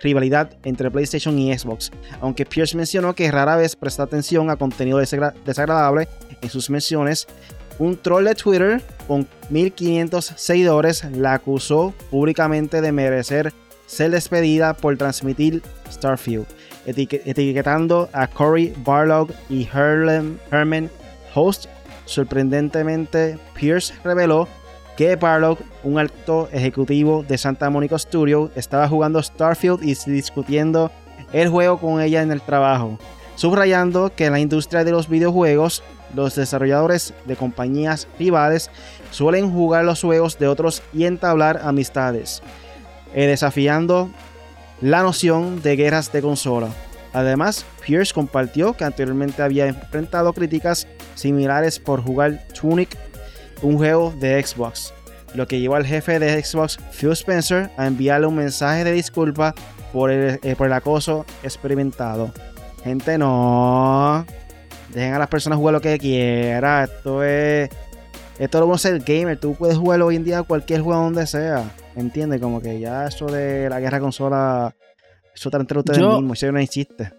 rivalidad entre PlayStation y Xbox, aunque Pierce mencionó que rara vez presta atención a contenido desagradable en sus menciones. Un troll de Twitter con 1500 seguidores la acusó públicamente de merecer ser despedida por transmitir Starfield, etiquetando a Cory Barlog y Herman Host. Sorprendentemente, Pierce reveló que Barlow, un alto ejecutivo de Santa Monica Studio, estaba jugando Starfield y discutiendo el juego con ella en el trabajo, subrayando que en la industria de los videojuegos, los desarrolladores de compañías rivales suelen jugar los juegos de otros y entablar amistades, eh, desafiando la noción de guerras de consola. Además, Pierce compartió que anteriormente había enfrentado críticas similares por jugar Tunic un juego de Xbox, lo que llevó al jefe de Xbox, Phil Spencer, a enviarle un mensaje de disculpa por el, eh, por el acoso experimentado. Gente, no. Dejen a las personas jugar lo que quieran. Esto es. Esto lo vamos a ser gamer. Tú puedes jugar hoy en día cualquier juego donde sea. ¿Entiendes? Como que ya eso de la guerra consola. Eso está entre ustedes mismos. Eso no existe.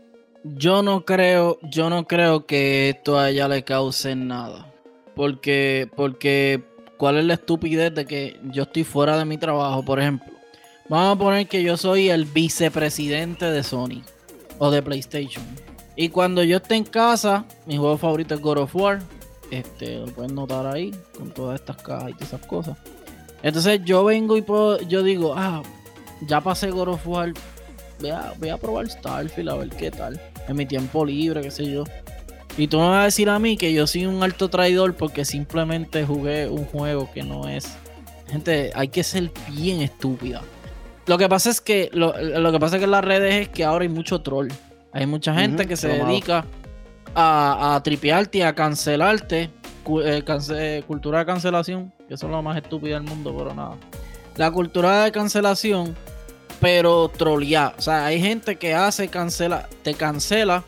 Yo no creo. Yo no creo que esto a ella le cause nada. Porque, porque, ¿cuál es la estupidez de que yo estoy fuera de mi trabajo? Por ejemplo, vamos a poner que yo soy el vicepresidente de Sony o de PlayStation. Y cuando yo esté en casa, mi juego favorito es God of War. Este, lo pueden notar ahí, con todas estas cajas y todas esas cosas. Entonces yo vengo y puedo, yo digo, ah, ya pasé God of War. Voy a, voy a probar Starfield a ver qué tal. En mi tiempo libre, qué sé yo. Y tú me vas a decir a mí que yo soy un alto traidor porque simplemente jugué un juego que no es. Gente, hay que ser bien estúpida. Lo que pasa es que lo, que pasa es que en las redes es que ahora hay mucho troll. Hay mucha gente que se dedica a, a tripearte y a cancelarte. Eh, cultura de cancelación, que eso es lo más estúpido del mundo, pero nada. La cultura de cancelación, pero trolear. O sea, hay gente que hace cancela, te cancela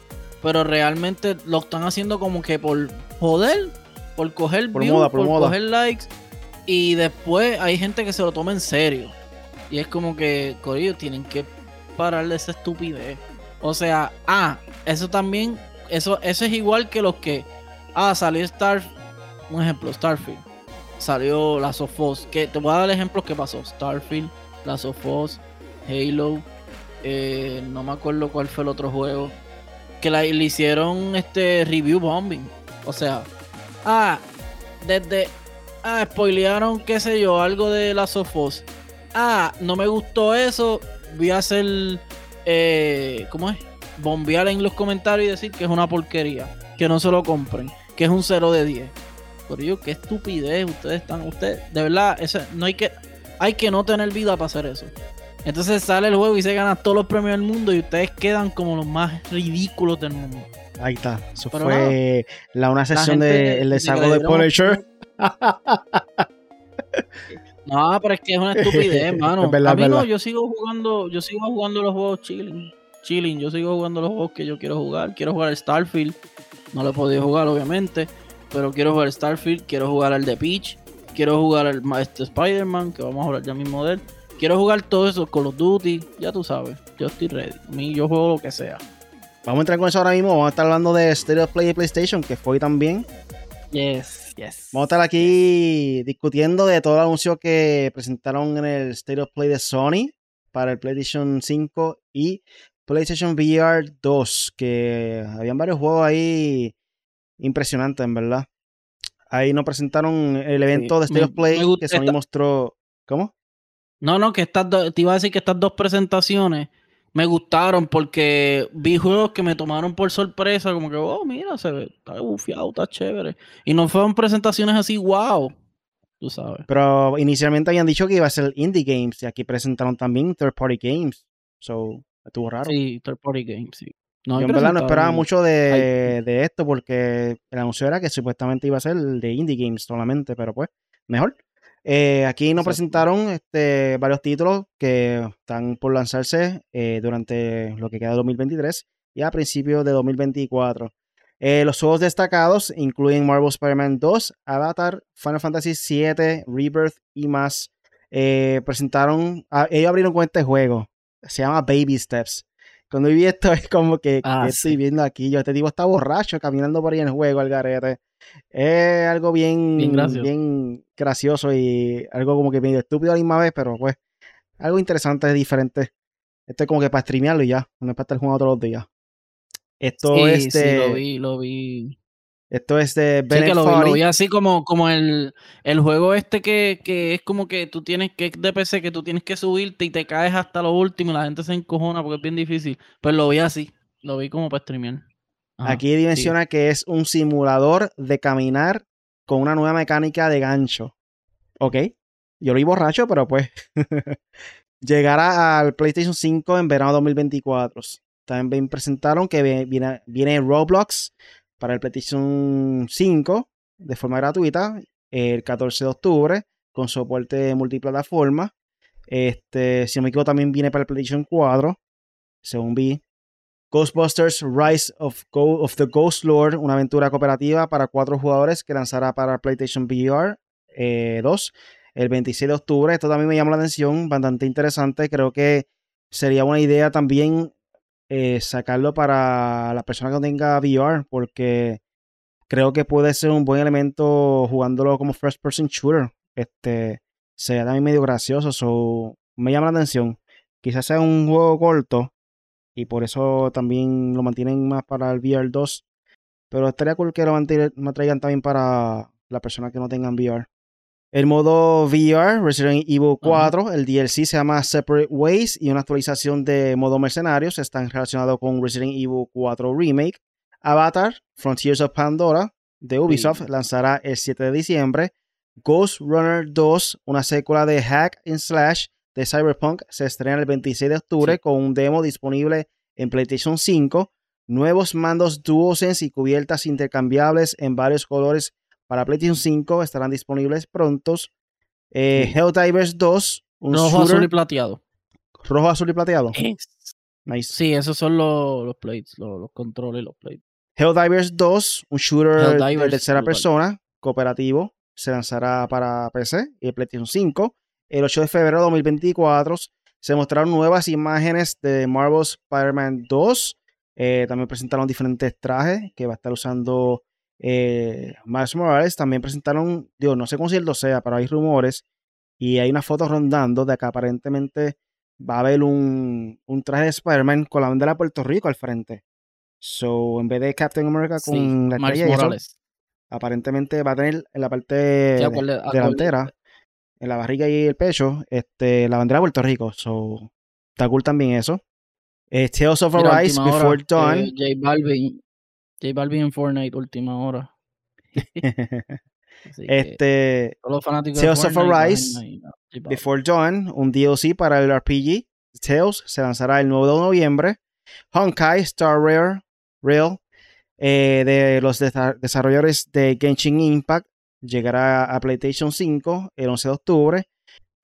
pero realmente lo están haciendo como que por joder, por coger por views, por, coger likes. Y después hay gente que se lo toma en serio. Y es como que, Corillo, tienen que pararle esa estupidez. O sea, ah, eso también, eso, eso es igual que los que, ah, salió Star, un ejemplo, Starfield. Salió la Sofos, que te voy a dar ejemplos que pasó. Starfield, la Sofos, Halo, eh, no me acuerdo cuál fue el otro juego que le hicieron este review bombing. O sea, ah, desde. Ah, spoilearon, qué sé yo, algo de la Sofos. Ah, no me gustó eso. Voy a hacer. Eh, ¿Cómo es? Bombear en los comentarios y decir que es una porquería. Que no se lo compren. Que es un 0 de 10. Por ello, qué estupidez. Ustedes están. Ustedes, de verdad, ese, no hay que. Hay que no tener vida para hacer eso. Entonces sale el juego y se gana todos los premios del mundo y ustedes quedan como los más ridículos del mundo. Ahí está. Eso fue la, una sesión del de, desarrollo de Punisher. no, pero es que es una estupidez, mano. A mí no, yo sigo jugando, yo sigo jugando los juegos chilling. Chilling, yo sigo jugando los juegos que yo quiero jugar. Quiero jugar Starfield. No lo he podido jugar, obviamente. Pero quiero jugar Starfield, quiero jugar al de Peach, quiero jugar al este Spider-Man, que vamos a hablar ya mismo de él. Quiero jugar todo eso, Call of Duty, ya tú sabes. Yo estoy ready. A mí yo juego lo que sea. Vamos a entrar con eso ahora mismo. Vamos a estar hablando de Stereo Play y PlayStation, que fue también. Yes, yes. Vamos a estar aquí discutiendo de todo el anuncio que presentaron en el Stereo Play de Sony para el PlayStation 5 y PlayStation VR 2, que habían varios juegos ahí impresionantes, en verdad. Ahí nos presentaron el evento de State of Play que Sony mostró. ¿Cómo? No, no, que estas te iba a decir que estas dos presentaciones me gustaron porque vi juegos que me tomaron por sorpresa, como que, oh, mira, se ve, está bufiado, está chévere. Y no fueron presentaciones así, wow, tú sabes. Pero inicialmente habían dicho que iba a ser indie games y aquí presentaron también third party games. So, estuvo raro. Sí, third party games, sí. No, Yo en verdad no esperaba mucho de, de, esto porque el anuncio era que supuestamente iba a ser de indie games solamente, pero pues, mejor. Eh, aquí nos presentaron este, varios títulos que están por lanzarse eh, durante lo que queda de 2023 y a principios de 2024. Eh, los juegos destacados incluyen Marvel Spider-Man 2, Avatar, Final Fantasy VII, Rebirth y más. presentaron, ellos abrieron con este juego, se llama Baby Steps. Cuando vi esto es como que, ah, estoy viendo aquí, yo este tipo está borracho caminando por ahí en el juego, al garete. Es algo bien, bien, gracioso. y algo como que medio estúpido a la misma vez, pero pues algo interesante, diferente. Esto es como que para streamearlo y ya, no es para estar jugando todos los días. Esto es de, lo vi, lo vi. Esto es de sí, lo, vi, así como, como el, el juego este que, que, es como que tú tienes que de PC que tú tienes que subirte y te caes hasta lo último y la gente se encojona porque es bien difícil. Pues lo vi así, lo vi como para streamear. Aquí menciona que es un simulador de caminar con una nueva mecánica de gancho. Ok. Yo lo vi borracho, pero pues. Llegará al PlayStation 5 en verano 2024. También presentaron que viene, viene Roblox para el PlayStation 5 de forma gratuita el 14 de octubre con soporte multiplataforma. Este, si no me equivoco, también viene para el PlayStation 4, según vi. Ghostbusters Rise of, of, the Ghost Lord, una aventura cooperativa para cuatro jugadores que lanzará para PlayStation VR 2 eh, el 26 de octubre. Esto también me llama la atención, bastante interesante. Creo que sería una idea también eh, sacarlo para la persona que no tenga VR, porque creo que puede ser un buen elemento jugándolo como first person shooter. Este sería también medio gracioso, so, me llama la atención. Quizás sea un juego corto, y por eso también lo mantienen más para el VR 2. Pero estaría cool que lo, traigan también para las personas que no tengan VR. El modo VR, Resident Evil 4, el DLC se llama Separate Ways y una actualización de modo mercenarios están relacionados con Resident Evil 4 Remake. Avatar, Frontiers of Pandora, de Ubisoft, lanzará el 7 de diciembre. Ghost Runner 2, una secuela de Hack and Slash, de Cyberpunk se estrena el 26 de octubre con un demo disponible en PlayStation 5, nuevos mandos DualSense y cubiertas intercambiables en varios colores para PlayStation 5 estarán disponibles prontos. Eh, Helldivers 2, un rojo, azul y plateado. Rojo, azul y plateado. Nice. Sí, esos son los, los plates, los, controles, los plates. Helldivers 2, un shooter de tercera persona, cooperativo, se lanzará para PC y PlayStation 5 el 8 de febrero de 2024 se mostraron nuevas imágenes de Marvel's Spider-Man 2. Eh, también presentaron diferentes trajes que va a estar usando eh, Miles Morales. También presentaron, digo, no sé cómo cierto sea, pero hay rumores y hay una foto rondando de que aparentemente va a haber un, traje de Spider-Man con la bandera de Puerto Rico al frente. So, en vez de Captain America con la estrella, aparentemente va a tener en la parte delantera en la barriga y el pecho, este, la bandera de Puerto Rico. So, está cool también eso. Eh, Tales of Arise, Before Dawn. Eh, J Balvin. J Balvin en Fortnite, última hora. este. Tales of Arise, Before Dawn, un DLC para el RPG. Tales se lanzará el 9 de noviembre. Honkai Star Rare, Real, eh, de los desarrolladores de Genshin Impact, llegará a PlayStation 5 el 11 de octubre.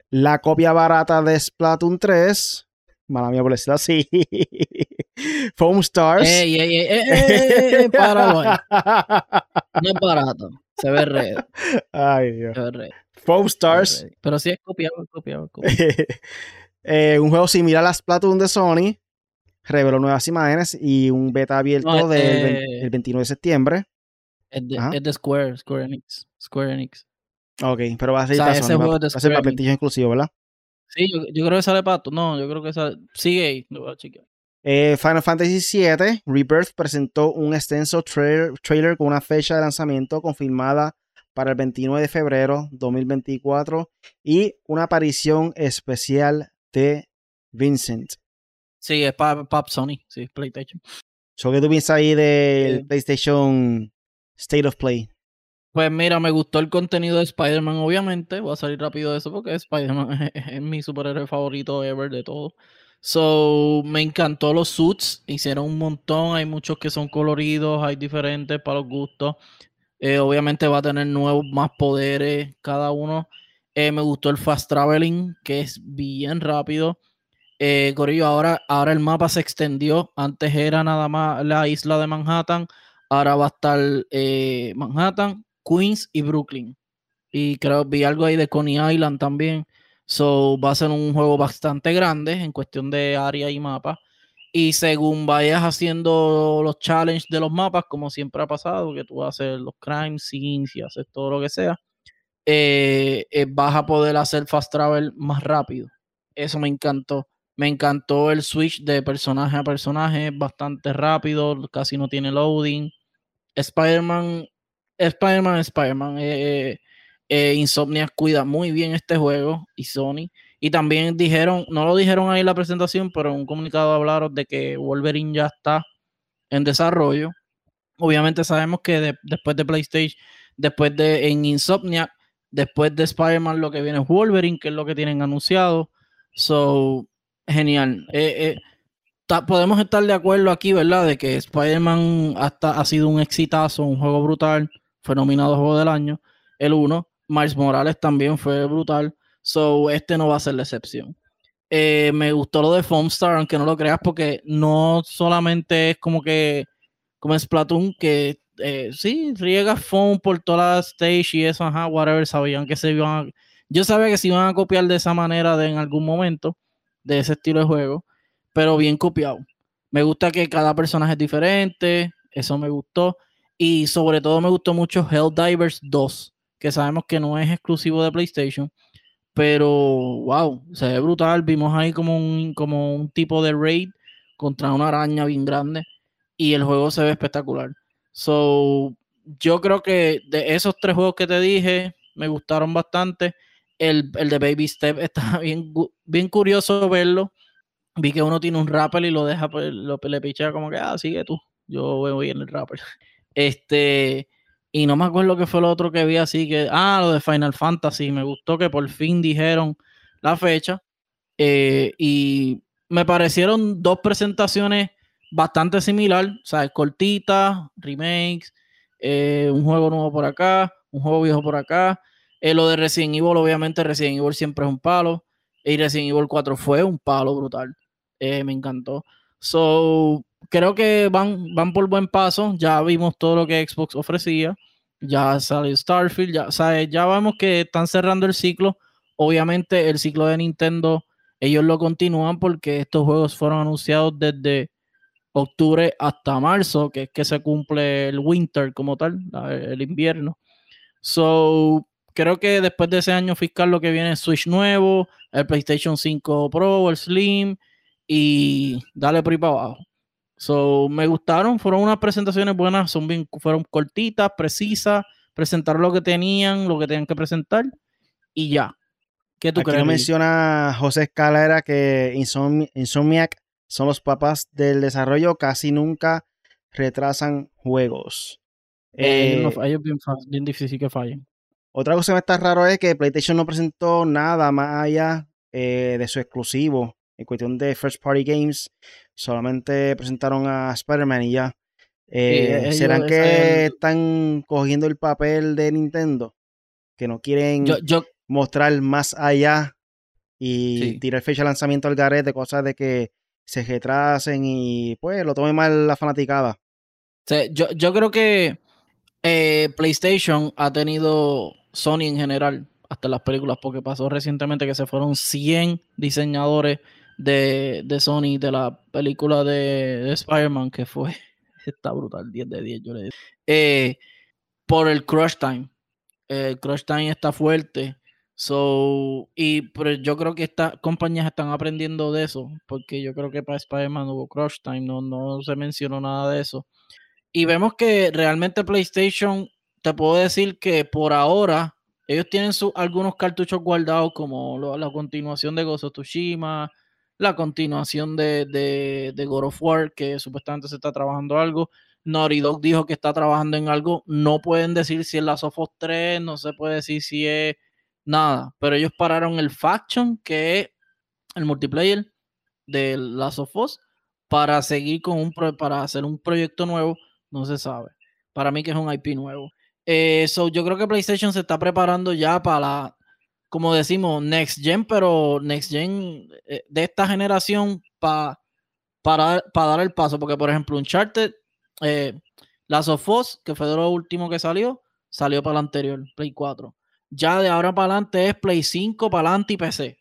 La copia barata de Splatoon 3, mala mía por decirlo así, Foam Stars. Ey, ey, ey, No es barato, se ve red. Ay, Dios. Se ve red. Foam Stars. Pero sí es copiado, copiado, eh, un juego similar a Splatoon de Sony. Reveló nuevas imágenes y un beta abierto del 29 de septiembre. Es de, Square, Square Enix. Square Enix. Ok, pero va a ser, para, ese juego va, a ser para inclusivo, ¿verdad? Sí, yo, yo, creo que sale pato. No, yo creo que sale. Sigue ahí, lo voy a chequear. Eh, Final Fantasy VII Rebirth presentó un extenso trailer, con una fecha de lanzamiento confirmada para el 29 de febrero 2024 y una aparición especial de Vincent. Sí, es para Sony, sí, PlayStation. ¿Qué tú piensas ahí del PlayStation State of Play? Pues mira, me gustó el contenido de Spider-Man, obviamente. Voy a salir rápido de eso porque Spider-Man es, mi superhéroe favorito ever de todo. So, me encantó los suits. Hicieron un montón. Hay muchos que son coloridos, hay diferentes para los gustos. Eh, obviamente va a tener nuevos, más poderes cada uno. Eh, me gustó el fast traveling, que es bien rápido. Eh, ahora, ahora el mapa se extendió. Antes era nada más la isla de Manhattan. Ahora va a estar Manhattan, Queens y Brooklyn. Y creo vi algo ahí de Coney Island también. So va a ser un juego bastante grande en cuestión de área y mapa. Y según vayas haciendo los challenges de los mapas, como siempre ha pasado, que tú haces los crime scenes y haces todo lo que sea, eh, eh, vas a poder hacer fast travel más rápido. Eso me encantó. Me encantó el switch de personaje a personaje, bastante rápido, casi no tiene loading. Spider-Man Spider-Man, Spider-Man. Eh, eh, Insomnia cuida muy bien este juego y Sony. Y también dijeron, no lo dijeron ahí en la presentación, pero en un comunicado hablaron de que Wolverine ya está en desarrollo. Obviamente sabemos que después de PlayStation, después de en Insomnia, después de Spider-Man lo que viene es Wolverine, que es lo que tienen anunciado. So, genial. Eh, podemos estar de acuerdo aquí, ¿verdad? De que Spider-Man ha sido un exitazo, un juego brutal fue nominado Juego del Año, el 1. Miles Morales también fue brutal. So, este no va a ser la excepción. Eh, me gustó lo de Foamstar, aunque no lo creas, porque no solamente es como que, como es Splatoon, que eh, sí, riega foam por toda la stage y eso, ajá, whatever, sabían que se iban a, Yo sabía que se iban a copiar de esa manera de, en algún momento, de ese estilo de juego, pero bien copiado. Me gusta que cada personaje es diferente, eso me gustó. Y sobre todo me gustó mucho Helldivers 2, que sabemos que no es exclusivo de PlayStation. Pero, wow, se ve brutal. Vimos ahí como un, como un tipo de raid contra una araña bien grande. Y el juego se ve espectacular. So, yo creo que de esos tres juegos que te dije, me gustaron bastante. El, de Baby Step está bien, bien curioso verlo. Vi que uno tiene un rapper y lo deja, pues, lo, le pichea como que, ah, sigue tú. Yo voy en el rapper. Este, y no me acuerdo qué fue lo otro que vi así que, ah, lo de Final Fantasy, me gustó que por fin dijeron la fecha. Eh, y me parecieron dos presentaciones bastante similar, o sea, cortitas, remakes, eh, un juego nuevo por acá, un juego viejo por acá. Eh, lo de Resident Evil, obviamente Resident Evil siempre es un palo. Y Resident Evil 4 fue un palo brutal. Me encantó. So, creo que van, van por buen paso. Ya vimos todo lo que Xbox ofrecía. Ya salió Starfield. Ya, ya vemos que están cerrando el ciclo. Obviamente, el ciclo de Nintendo, ellos lo continúan porque estos juegos fueron anunciados desde octubre hasta marzo, que es que se cumple el winter como tal, el invierno. So, creo que después de ese año fiscal lo que viene es Switch nuevo, el PlayStation 5 Pro, el Slim y dale por ahí para abajo. So, me gustaron, fueron unas presentaciones buenas, son bien, fueron cortitas, precisas, presentaron lo que tenían, lo que tenían que presentar y ya. ¿Qué tú Aquí crees? menciona José Escalera que Insomniac son los papás del desarrollo, casi nunca retrasan juegos. Eh, ellos bien, bien difícil que fallen. Otra cosa que me está raro es que PlayStation no presentó nada más allá eh, de su exclusivo en cuestión de first party games solamente presentaron a Spider-Man y ya. Eh, ¿Serán que están cogiendo el papel de Nintendo? Que no quieren mostrar más allá y tirar fecha de lanzamiento al garete, cosas de que se retrasen y pues lo tome mal la fanaticada. yo, yo creo que eh, PlayStation ha tenido Sony en general, hasta las películas, porque pasó recientemente que se fueron 100 diseñadores de, de Sony, de la película de, Spider-Man, que fue, está brutal, 10 de 10, yo le. Eh, por el Crush Time. El Crush Time está fuerte. So, y pero yo creo que estas compañías están aprendiendo de eso, porque yo creo que para Spider-Man hubo Crush Time, no, no se mencionó nada de eso. Y vemos que realmente PlayStation, te puedo decir que por ahora, ellos tienen su, algunos cartuchos guardados, como la continuación de of Tsushima, la continuación de, de, God of War, que supuestamente se está trabajando algo. Naughty Dog dijo que está trabajando en algo. No pueden decir si es la Sofos 3, no se puede decir si es nada. Pero ellos pararon el Faction, que es el multiplayer de Last of Us, para seguir con un para hacer un proyecto nuevo, no se sabe. Para mí que es un IP nuevo. Eh, yo creo que PlayStation se está preparando ya para como decimos, Next Gen, pero Next Gen eh, de esta generación para, para dar el paso. Porque, por ejemplo, Uncharted, eh, Last que fue de lo último que salió, salió para el anterior, Play 4 ya de ahora para adelante es Play 5 para adelante y PC.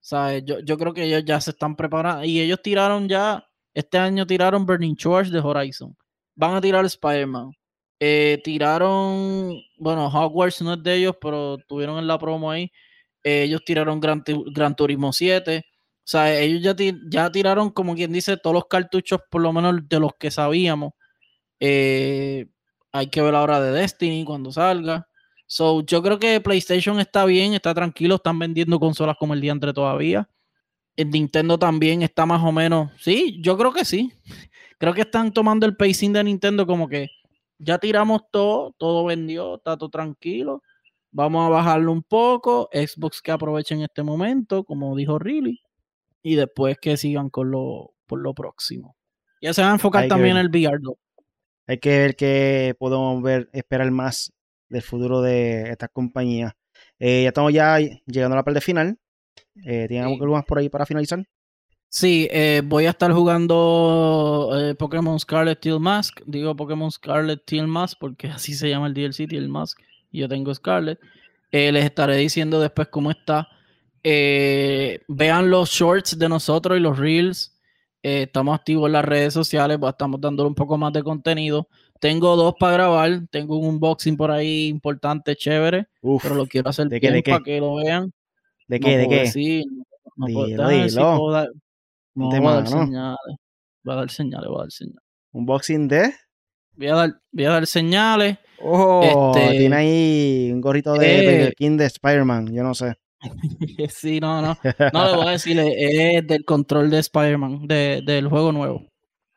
¿Sabes? Yo, yo creo que ellos ya se están preparando. Y ellos tiraron ya, este año tiraron Burning Charge de Horizon. Van a tirar Spider-Man. Eh, tiraron, bueno, Hogwarts no es de ellos, pero tuvieron en la promo ahí. Ellos tiraron Gran, Gran, Turismo 7. O sea, ellos ya, ya tiraron, como quien dice, todos los cartuchos, por lo menos de los que sabíamos. Eh, hay que ver la hora de Destiny cuando salga. So, yo creo que PlayStation está bien, está tranquilo, están vendiendo consolas como el día entre todavía. El Nintendo también está más o menos. Sí, yo creo que sí. Creo que están tomando el pacing de Nintendo como que ya tiramos todo, todo vendió, está todo tranquilo. Vamos a bajarlo un poco. Xbox que aprovechen este momento, como dijo Riley. Y después que sigan con lo, por lo próximo. Ya se va a enfocar también en el VR. Hay que ver que podemos ver, esperar más del futuro de esta compañía. Eh, ya estamos ya llegando a la parte final. Eh, ¿Tienen algo más por ahí para finalizar? Sí, eh, voy a estar jugando Pokémon Scarlet Teal Mask. Digo Pokémon Scarlet Teal Mask porque así se llama el DLC Teal Mask. Yo tengo Scarlet. les estaré diciendo después cómo está. vean los shorts de nosotros y los reels. estamos activos en las redes sociales. Pues, estamos dándole un poco más de contenido. Tengo dos para grabar. Tengo un unboxing por ahí importante, chévere. pero lo quiero hacer bien para que lo vean. ¿De qué? ¿De qué? Sí, no, puedo, dar, no voy a dar señales. Voy a dar señales, voy a dar señales. ¿Unboxing de? Voy a dar, voy a dar señales. Oh, este, tiene ahí un gorrito de eh, King de Spider-Man, yo no sé. sí, no, no. No le voy a decir, es del control de Spider-Man, de, del juego nuevo.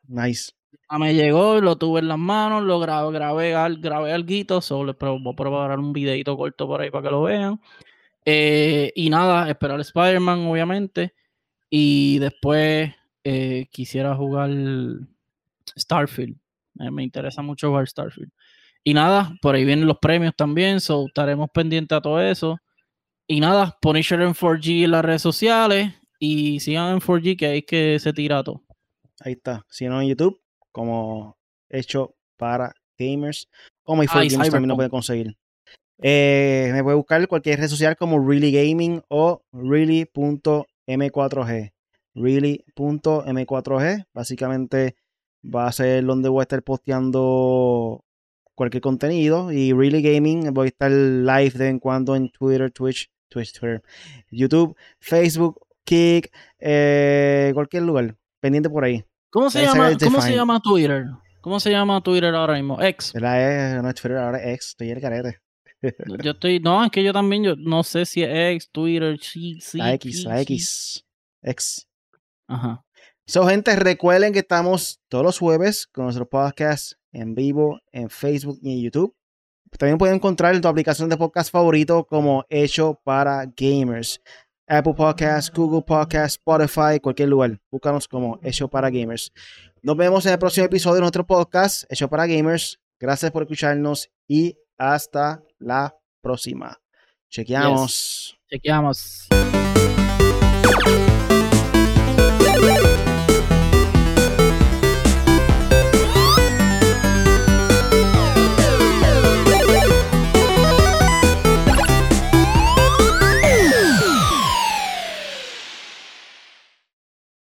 Nice me llegó, lo tuve en las manos, lo grabé, grabé, al, grabé algo, solo voy a preparar un videito corto por ahí para que lo vean. Eh, y nada, esperar Spider-Man, obviamente. Y después eh, quisiera jugar Starfield. me interesa mucho jugar Starfield. Y nada, por ahí vienen los premios también, so estaremos pendientes a todo eso. Y nada, Punisher en 4G en las redes sociales y sigan en 4G que ahí es que se tira todo. Ahí está. Si no en YouTube, como hecho para gamers. Como y Gamers también lo pueden conseguir. Eh, me puede buscar cualquier red social como Really Gaming o really.m4g. Really.m4g. Básicamente va a ser donde voy a estar posteando cualquier contenido. Y Really Gaming voy a estar live de vez en cuando en Twitter, Twitch, Twitch, Twitter, YouTube, Facebook, Kick, eh, cualquier lugar. Pendiente por ahí. ¿Cómo se, llama, ¿cómo se llama Twitter? ¿Cómo se llama Twitter ahora mismo? X. La no es Twitter, ahora es X. Estoy el carete. yo estoy, no, es que yo también, yo no sé si es X, Twitter, sí, sí. La X, la X. X. Ajá. So, gente, recuerden que estamos todos los jueves con nuestros podcasts en vivo en Facebook y en YouTube. También pueden encontrar en tu aplicación de podcast favorito como Hecho para Gamers. Apple Podcasts, Google Podcasts, Spotify, cualquier lugar. Búscanos como Hecho para Gamers. Nos vemos en el próximo episodio de nuestro podcast, Hecho para Gamers. Gracias por escucharnos y hasta la próxima. Chequeamos. Chequeamos.